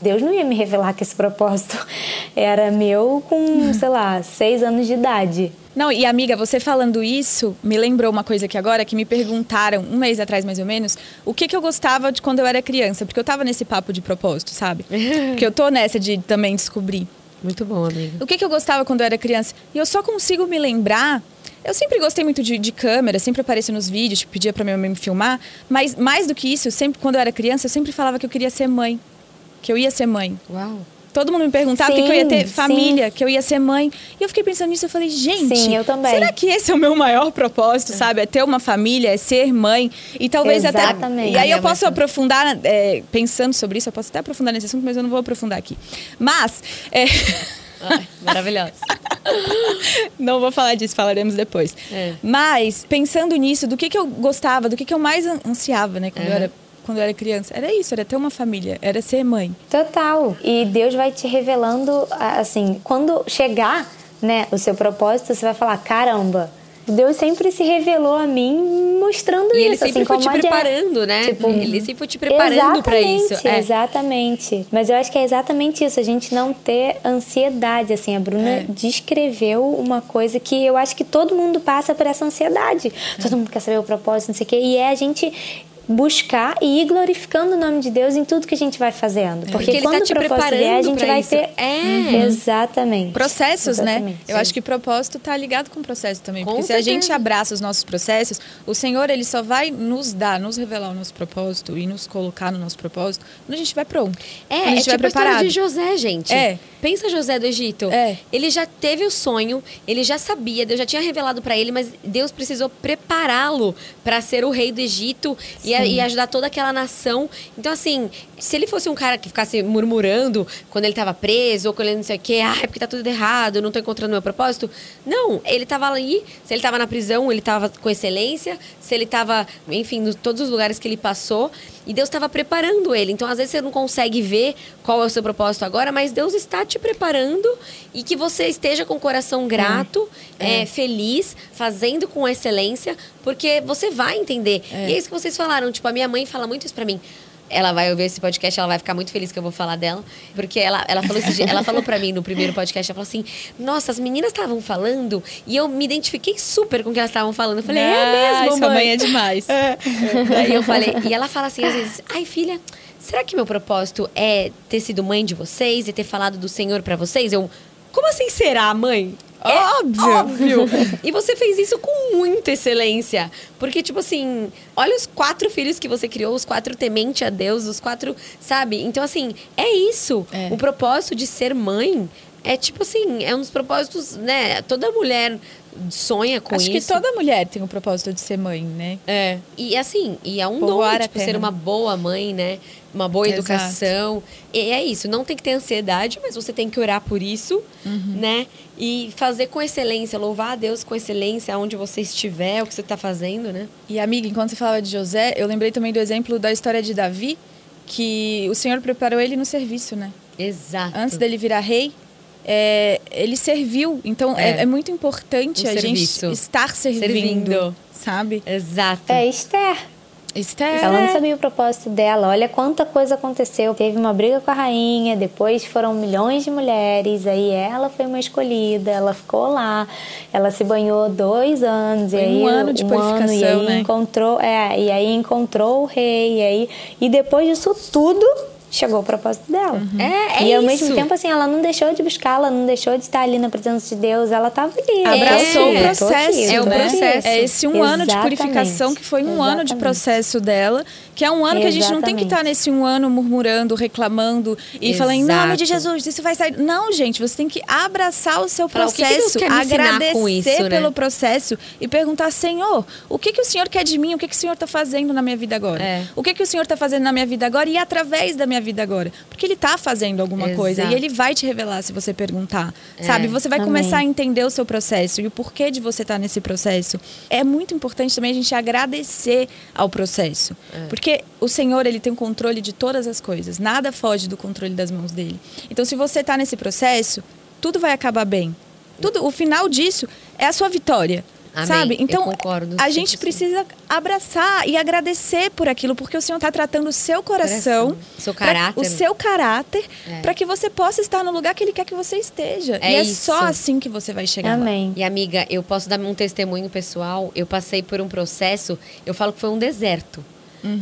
Deus não ia me revelar que esse propósito era meu com, sei lá, seis anos de idade. Não, e amiga, você falando isso, me lembrou uma coisa aqui agora, que me perguntaram, um mês atrás mais ou menos, o que, que eu gostava de quando eu era criança. Porque eu tava nesse papo de propósito, sabe? Porque eu tô nessa de também descobrir. Muito bom, amiga. O que, que eu gostava quando eu era criança? E eu só consigo me lembrar. Eu sempre gostei muito de, de câmera, sempre aparecia nos vídeos, tipo, pedia pra minha mãe me filmar. Mas mais do que isso, sempre quando eu era criança, eu sempre falava que eu queria ser mãe. Que eu ia ser mãe. Uau. Todo mundo me perguntava sim, que eu ia ter família, sim. que eu ia ser mãe. E eu fiquei pensando nisso, eu falei, gente, sim, eu será que esse é o meu maior propósito, sabe? É ter uma família, é ser mãe. E talvez Exatamente. até. E aí eu posso aprofundar, é, pensando sobre isso, eu posso até aprofundar nesse assunto, mas eu não vou aprofundar aqui. Mas. É... maravilhosa. Não vou falar disso, falaremos depois. É. Mas, pensando nisso, do que, que eu gostava, do que, que eu mais ansiava, né, quando uhum. eu era quando eu era criança. Era isso, era ter uma família, era ser mãe. Total. E Deus vai te revelando, assim, quando chegar, né, o seu propósito, você vai falar: caramba, Deus sempre se revelou a mim mostrando e isso. ele sempre assim, foi te preparando, né? Tipo, ele sempre foi te preparando para isso. Exatamente, É. Exatamente. Mas eu acho que é exatamente isso, a gente não ter ansiedade, assim. A Bruna É. descreveu uma coisa que eu acho que todo mundo passa por essa ansiedade. É. Todo mundo quer saber o propósito, não sei o quê. E é a gente buscar e ir glorificando o nome de Deus em tudo que a gente vai fazendo. Porque, Porque ele tá quando te o propósito vier, a preparando gente vai isso. ter... É. Exatamente. Processos, né? Exatamente. Eu acho que propósito tá ligado com processo também. Com porque se a certeza. gente abraça os nossos processos, o Senhor, ele só vai nos dar, nos revelar o nosso propósito e nos colocar no nosso propósito quando a gente vai pronto. É, a é gente tipo a vai história preparado. de José, gente. É. Pensa José do Egito. É. Ele já teve o sonho, ele já sabia, Deus já tinha revelado pra ele, mas Deus precisou prepará-lo pra ser o rei do Egito e, a- e ajudar toda aquela nação. Então, assim, se ele fosse um cara que ficasse murmurando quando ele tava preso ou quando ele não sei o quê, ah, é porque tá tudo errado, não tô encontrando meu propósito. Não, ele tava ali, se ele tava na prisão, ele tava com excelência, se ele tava, enfim, em todos os lugares que ele passou. E Deus estava preparando ele. Então, às vezes, você não consegue ver qual é o seu propósito agora, mas Deus está te preparando e que você esteja com o coração grato, é, feliz, fazendo com excelência, porque você vai entender. E é isso que vocês falaram. Tipo, a minha mãe fala muito isso pra mim. Ela vai ouvir esse podcast, ela vai ficar muito feliz que eu vou falar dela. Porque ela, ela falou esse dia- ela falou pra mim no primeiro podcast, ela falou assim: Nossa, as meninas estavam falando e eu me identifiquei super com o que elas estavam falando. Eu falei, é Ah, mesmo, sua mãe. mãe é demais. Daí eu falei, e ela fala assim às vezes, ai filha, será que meu propósito é ter sido mãe de vocês e ter falado do Senhor pra vocês? Eu, como assim será, mãe? É Óbvio. óbvio. e você fez isso com muita excelência. Porque, tipo assim, olha os quatro filhos que você criou, os quatro temente a Deus, os quatro, sabe? Então, assim, é isso. É. O propósito de ser mãe é, tipo assim, é um dos propósitos, né? Toda mulher sonha com Acho isso. que toda mulher tem o propósito de ser mãe, né? É. E assim, e é um Povoar dom, tipo, ser uma boa mãe, né? Uma boa Exato. educação. E é isso, não tem que ter ansiedade, mas você tem que orar por isso, Uhum. né? E fazer com excelência, louvar a Deus com excelência onde você estiver, o que você está fazendo, né? E amiga, enquanto você falava de José, eu lembrei também do exemplo da história de Davi, que o Senhor preparou ele no serviço, né? Exato. Antes dele virar rei, é, ele serviu. Então é, É. é muito importante Um a serviço. gente estar servindo, Servindo. sabe? Exato. É Esther. Esther. Ela não sabia o propósito dela. Olha quanta coisa aconteceu. Teve uma briga com a rainha, depois foram milhões de mulheres. Aí ela foi uma escolhida, ela ficou lá. Ela se banhou dois anos. Foi e aí, um ano de e purificação, aí né? encontrou, é, e aí encontrou o rei. E, aí, e depois disso tudo, chegou o propósito dela. É, é e ao isso. mesmo tempo, assim, ela não deixou de buscar, ela não deixou de estar ali na presença de Deus. Ela estava ali. Abraçou É, o aqui, processo, eu É o né? aqui. processo. É esse um ano de Exatamente. purificação que foi um ano de Exatamente. processo dela, que é um ano que a gente não tem que Exatamente. estar nesse um ano murmurando, reclamando e falando em nome de Exato. Jesus, isso vai sair. Não, gente, você tem que abraçar o seu Falar, o que que processo, agradecer isso, né? pelo processo e perguntar, Senhor, o que que o Senhor quer de mim? O que que o Senhor está fazendo na minha vida agora? É. O que que o Senhor está fazendo na minha vida agora e através da minha vida agora? Porque Ele está fazendo alguma coisa Exato. e Ele vai te revelar se você perguntar, É. sabe? Você vai Amém. começar a entender o seu processo e o porquê de você estar nesse processo. É muito importante também a gente agradecer ao processo. É. Porque o Senhor, ele tem o controle de todas as coisas. Nada foge do controle das mãos dele. Então, se você está nesse processo, tudo vai acabar bem. Tudo, o final disso é a sua vitória. Amém. Sabe? Eu Então, concordo a gente 100%. precisa abraçar e agradecer por aquilo, porque o Senhor está tratando o seu coração, Coração. Seu pra- caráter. o seu caráter, É. para que você possa estar no lugar que Ele quer que você esteja. É e é isso. só assim que você vai chegar lá. Amém. E amiga, eu posso dar um testemunho pessoal. Eu passei por um processo, eu falo que foi um deserto.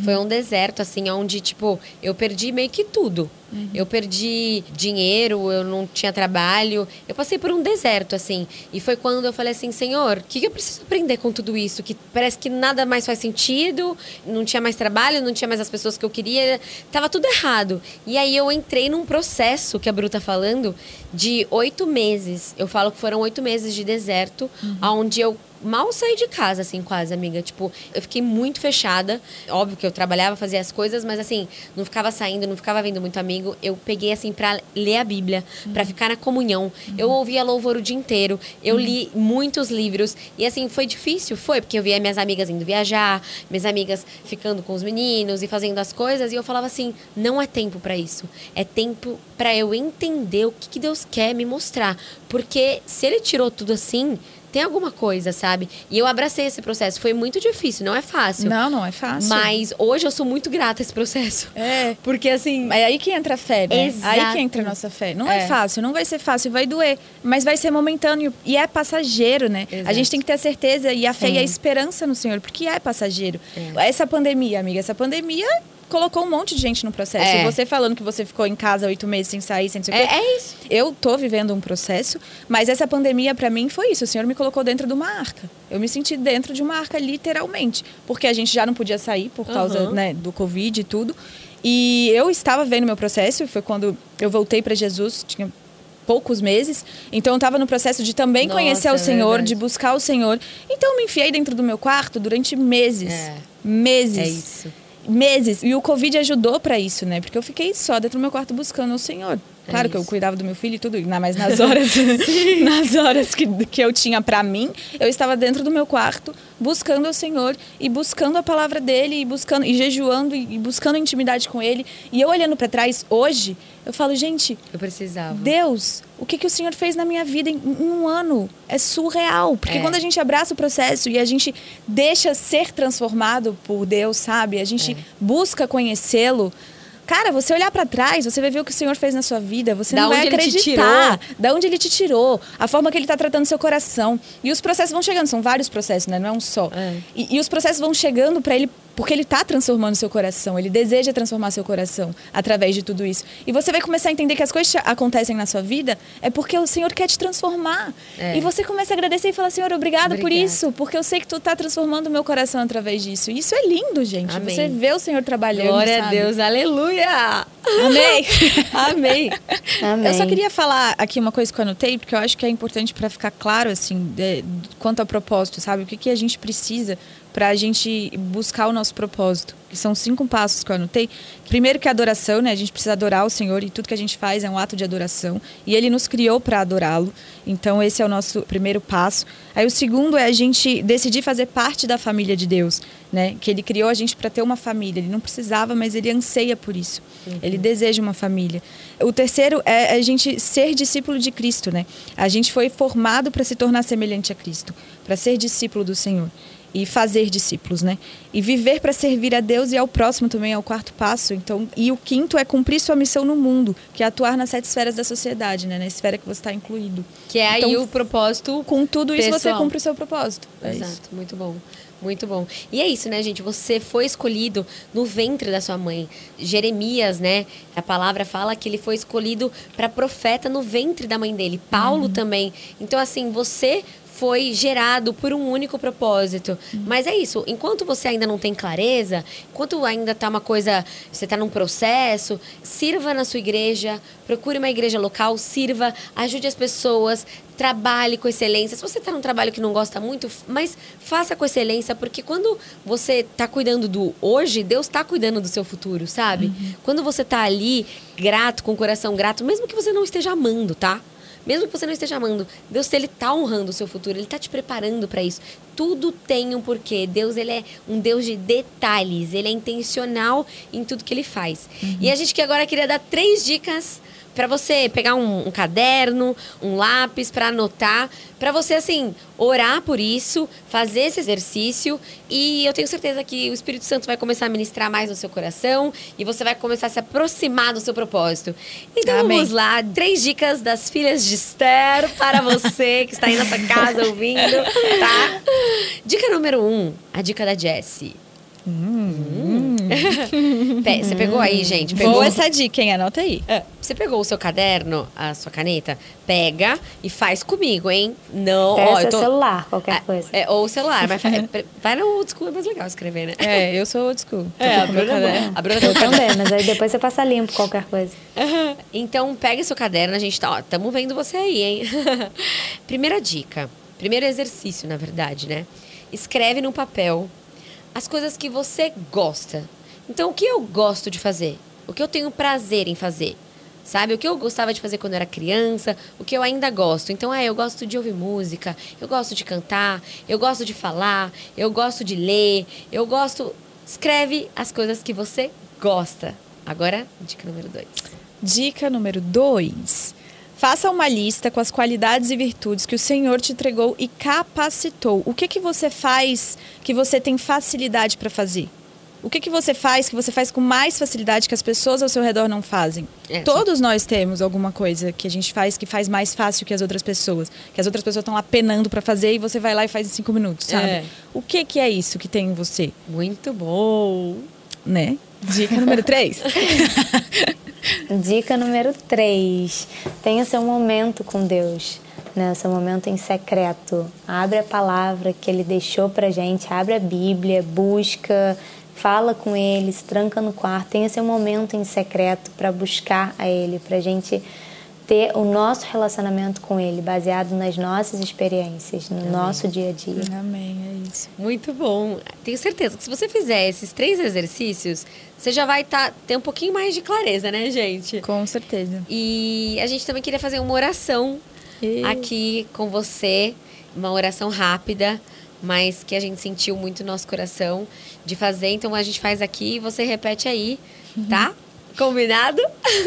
Foi um deserto, assim, onde, tipo, eu perdi meio que tudo. Eu perdi dinheiro, eu não tinha trabalho. Eu passei por um deserto, assim. E foi quando eu falei assim, Senhor, o que que eu preciso aprender com tudo isso? Que parece que nada mais faz sentido, não tinha mais trabalho, não tinha mais as pessoas que eu queria. Tava tudo errado. E aí eu entrei num processo, que a Bru tá falando, de oito meses. Eu falo que foram oito meses de deserto, onde eu mal saí de casa, assim, quase, amiga. Tipo, eu fiquei muito fechada. Óbvio que eu trabalhava, fazia as coisas, mas assim, não ficava saindo, não ficava vendo muito amigo. Eu peguei, assim, pra ler a Bíblia, pra ficar na comunhão. Eu ouvia louvor o dia inteiro. Eu li muitos livros. E assim, foi difícil? Foi, porque eu via minhas amigas indo viajar, minhas amigas ficando com os meninos e fazendo as coisas. E eu falava assim: não é tempo pra isso. É tempo pra eu entender o que, que Deus quer me mostrar. Porque se Ele tirou tudo assim tem alguma coisa, sabe? E eu abracei esse processo. Foi muito difícil, não é fácil. Não, não é fácil. Mas hoje eu sou muito grata a esse processo. É. Porque assim. É aí que entra a fé, né? Exato. Aí que entra a nossa fé. Não é. É. fácil, não vai ser fácil, vai doer. Mas vai ser momentâneo e é passageiro, né? Exato. A gente tem que ter a certeza e a fé Sim. e a esperança no Senhor, porque é passageiro. Essa pandemia, amiga, essa pandemia colocou um monte de gente no processo. É. Você falando que você ficou em casa oito meses sem sair, sem não sei o É, quê. é isso. Eu tô vivendo um processo, mas essa pandemia para mim foi isso. O Senhor me colocou dentro de uma arca. Eu me senti dentro de uma arca literalmente, porque a gente já não podia sair por causa Aham. né, do Covid e tudo. E eu estava vendo meu processo, foi quando eu voltei para Jesus, tinha poucos meses. Então eu estava no processo de também Nossa, conhecer o é Senhor, verdade. de buscar o Senhor. Então eu me enfiei dentro do meu quarto durante meses. É. Meses É isso. Meses. E o Covid ajudou pra isso, né? Porque eu fiquei só dentro do meu quarto buscando o Senhor. Claro que eu É cuidava do meu filho e tudo, mas nas horas, nas horas que, que eu tinha pra mim, eu estava dentro do meu quarto buscando o Senhor e buscando a palavra dele e buscando e jejuando e, buscando intimidade com ele. E eu olhando pra trás hoje, eu falo, gente, Eu precisava. Deus, o que, que o Senhor fez na minha vida em, em um ano? É surreal. Porque É. quando a gente abraça o processo e a gente deixa ser transformado por Deus, sabe? A gente É. busca conhecê-lo. Cara, você olhar pra trás, você vai ver o que o Senhor fez na sua vida, você Da não vai acreditar. Da onde ele te tirou, a forma que ele tá tratando seu coração. E os processos vão chegando, são vários processos, né? Não é um só. É. E, e os processos vão chegando pra ele porque ele tá transformando seu coração, ele deseja transformar seu coração através de tudo isso. E você vai começar a entender que as coisas acontecem na sua vida é porque o Senhor quer te transformar. É. E você começa a agradecer e falar: Senhor, obrigada por isso, porque eu sei que tu tá transformando o meu coração através disso. E isso é lindo, gente. Amém. Você vê o Senhor trabalhando. Glória a sabe? Deus, aleluia! Amém. Amém. Amém. Eu só queria falar aqui uma coisa que eu anotei, porque eu acho que é importante para ficar claro, assim, de- quanto ao propósito, sabe? O que, que a gente precisa para a gente buscar o nosso propósito. Que são cinco passos que eu anotei. Primeiro que a adoração, né? A gente precisa adorar o Senhor e tudo que a gente faz é um ato de adoração. E Ele nos criou para adorá-lo. Então esse é o nosso primeiro passo. Aí o segundo é a gente decidir fazer parte da família de Deus, né? Que Ele criou a gente para ter uma família. Ele não precisava, mas Ele anseia por isso. Ele deseja uma família. O terceiro é a gente ser discípulo de Cristo, né? A gente foi formado para se tornar semelhante a Cristo, para ser discípulo do Senhor e fazer discípulos, né? E viver para servir a Deus e ao próximo também é o quarto passo. Então, e o quinto é cumprir sua missão no mundo, que é atuar nas sete esferas da sociedade, né? Na esfera que você está incluído. Que é aí Então, o propósito. Com tudo isso você cumpre o seu propósito. É Exato, isso. muito bom. Muito bom. E é isso, né, gente? Você foi escolhido no ventre da sua mãe. Jeremias, né? A palavra fala que ele foi escolhido para profeta no ventre da mãe dele. Paulo também. Então, assim, você foi gerado por um único propósito. Mas é isso, enquanto você ainda não tem clareza, enquanto ainda tá uma coisa, você tá num processo, sirva na sua igreja, procure uma igreja local, sirva, ajude as pessoas, trabalhe com excelência. Se você está num trabalho que não gosta muito, mas faça com excelência, porque quando você está cuidando do hoje, Deus está cuidando do seu futuro, sabe? Quando você está ali, grato, com o coração grato, mesmo que você não esteja amando, tá? Mesmo que você não esteja amando, Deus ele tá honrando o seu futuro, ele tá te preparando para isso. Tudo tem um porquê. Deus ele é um Deus de detalhes, ele é intencional em tudo que ele faz. E a gente que agora queria dar três dicas para você pegar um, um caderno, um lápis para anotar, para você assim orar por isso, fazer esse exercício e eu tenho certeza que o Espírito Santo vai começar a ministrar mais no seu coração e você vai começar a se aproximar do seu propósito. Então Amém. vamos lá, três dicas das filhas de Esther para você que está aí na sua casa ouvindo, tá? Dica número um, a dica da Jessie. Hum. Você pegou aí, gente? Pegou? Boa essa dica, hein? Anota aí. É, Você pegou o seu caderno, a sua caneta? Pega e faz comigo, hein? Não, ó, eu tô... celular, qualquer Ah, coisa. É, ou o celular, mas é, vai no old school, é mais legal escrever, né? É, eu sou old school. É, a Bruna, caderno. a Bruna Eu também, mas aí depois você passa limpo qualquer coisa. Então, pega seu caderno, a gente tá, ó, tamo vendo você aí, hein? Primeira dica, primeiro exercício, na verdade, né? Escreve no papel as coisas que você gosta. Então, o que eu gosto de fazer? O que eu tenho prazer em fazer? Sabe? O que eu gostava de fazer quando era criança, o que eu ainda gosto. Então, é, eu gosto de ouvir música, eu gosto de cantar, eu gosto de falar, eu gosto de ler, eu gosto. Escreve as coisas que você gosta. Agora, dica número dois. Dica número dois. Faça uma lista com as qualidades e virtudes que o Senhor te entregou e capacitou. O que que você faz que você tem facilidade para fazer? O que que você faz que você faz com mais facilidade que as pessoas ao seu redor não fazem? É, Todos nós temos alguma coisa que a gente faz que faz mais fácil que as outras pessoas. Que as outras pessoas estão lá penando para fazer e você vai lá e faz em cinco minutos, sabe? É. O que que é isso que tem em você, Muito bom. né? Dica número três. Dica número 3. Tenha seu momento com Deus. Né, seu momento em secreto. Abre a palavra que ele deixou pra gente, abre a Bíblia, busca, fala com ele, se tranca no quarto. Tenha seu momento em secreto para buscar a ele, pra gente ter o nosso relacionamento com ele baseado nas nossas experiências, no nosso dia a dia. Amém, é isso. Muito bom. Tenho certeza que se você fizer esses três exercícios, você já vai tá, ter um pouquinho mais de clareza, né, gente? Com certeza. E a gente também queria fazer uma oração E- aqui com você, uma oração rápida, mas que a gente sentiu muito no nosso coração de fazer. Então a gente faz aqui e você repete aí, tá? Combinado?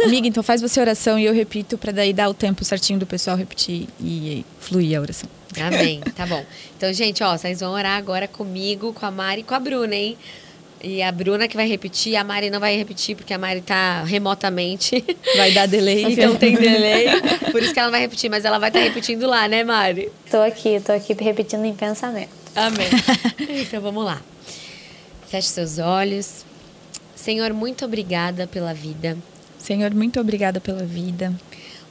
Amiga, então faz você a oração e eu repito para daí dar o tempo certinho do pessoal repetir e fluir a oração. Amém. Tá bom. Então, gente, ó, vocês vão orar agora comigo, com a Mari e com a Bruna, hein? E a Bruna que vai repetir, a Mari não vai repetir, porque a Mari tá remotamente. Vai dar delay. Então tem delay. Por isso que ela não vai repetir, mas ela vai estar repetindo lá, né, Mari? Tô aqui, tô aqui repetindo em pensamento. Amém. então vamos lá. Feche seus olhos. Senhor, muito obrigada pela vida. Senhor, muito obrigada pela vida.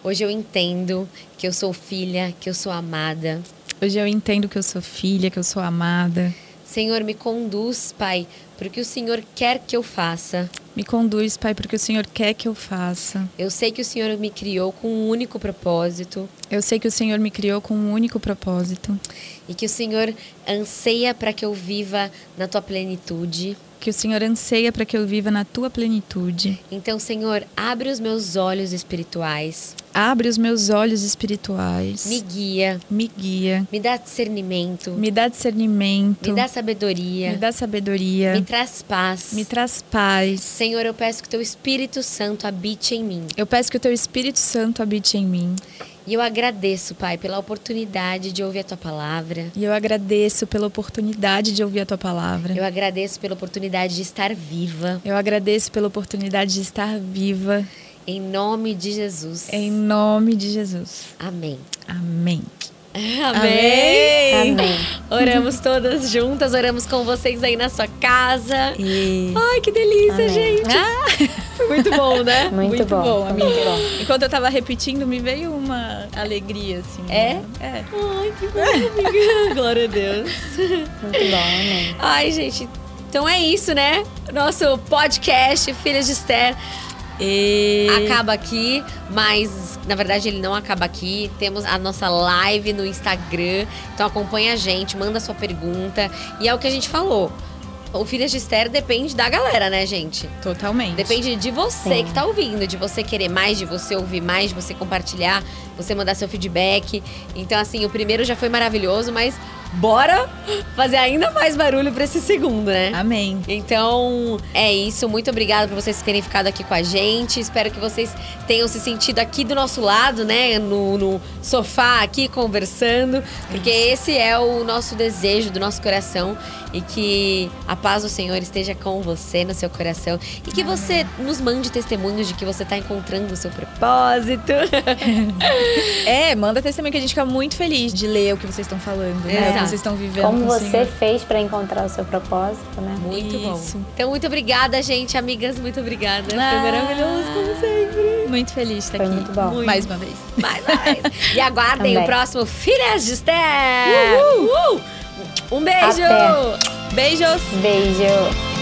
Hoje eu entendo que eu sou filha, que eu sou amada. Hoje eu entendo que eu sou filha, que eu sou amada. Senhor, me conduz, Pai, para o que o Senhor quer que eu faça. Me conduz, Pai, porque o Senhor quer que eu faça. Eu sei que o Senhor me criou com um único propósito Eu sei que o Senhor me criou com um único propósito. e que o Senhor anseia para que eu viva na tua plenitude. Que o Senhor anseia para que eu viva na tua plenitude. Então, Senhor, abre os meus olhos espirituais, Abre os meus olhos espirituais. me guia, Me guia. me dá discernimento, Me dá discernimento. me dá sabedoria, me dá sabedoria. me traz paz. Me traz paz. Senhor, eu peço que teu Espírito Santo habite em mim. Eu peço que o teu Espírito Santo habite em mim. E eu agradeço, Pai, pela oportunidade de ouvir a tua palavra. E eu agradeço pela oportunidade de ouvir a tua palavra. Eu agradeço pela oportunidade de estar viva. Eu agradeço pela oportunidade de estar viva. Em nome de Jesus. Em nome de Jesus. Amém. Amém. Amém. Amém. Oramos todas juntas, oramos com vocês aí na sua casa. E... Ai, que delícia, Amém. gente. Ah, muito bom, né? Muito, bom. amiga. Muito bom. Enquanto eu tava repetindo, me veio uma alegria, assim. É? né? É. Ai, que bom, amiga. Glória a Deus. Muito bom, amém. Ai, gente. Então é isso, né? Nosso podcast Filhas de Esther E... acaba aqui, mas na verdade ele não acaba aqui. Temos a nossa live no Instagram. Então acompanha a gente, manda sua pergunta. E é o que a gente falou. O Filhas de Esther depende da galera, né, gente? Totalmente. Depende de você que tá ouvindo, de você querer mais, de você ouvir mais, de você compartilhar, você mandar seu feedback. Então, assim, o primeiro já foi maravilhoso, mas bora fazer ainda mais barulho pra esse segundo, né? Amém. Então, é isso. Muito obrigada por vocês terem ficado aqui com a gente. Espero que vocês tenham se sentido aqui do nosso lado, né? No, no sofá aqui conversando. Porque esse é o nosso desejo do nosso coração. E que a paz do Senhor esteja com você no seu coração. E que você nos mande testemunhos de que você está encontrando o seu propósito. É, manda testemunho que a gente fica muito feliz de ler o que vocês estão falando, né? O que vocês estão vivendo. Como com o você fez para encontrar o seu propósito, né? Muito Isso. bom. Então, muito obrigada, gente. Amigas, muito obrigada. Foi Ah. maravilhoso, como sempre. Muito feliz de estar Foi aqui. muito bom. Muito. Mais uma vez. Mais, mais. E aguardem o Também. próximo Filhas de Esther. Uhul. Um beijo. Até. Beijos! Beijo.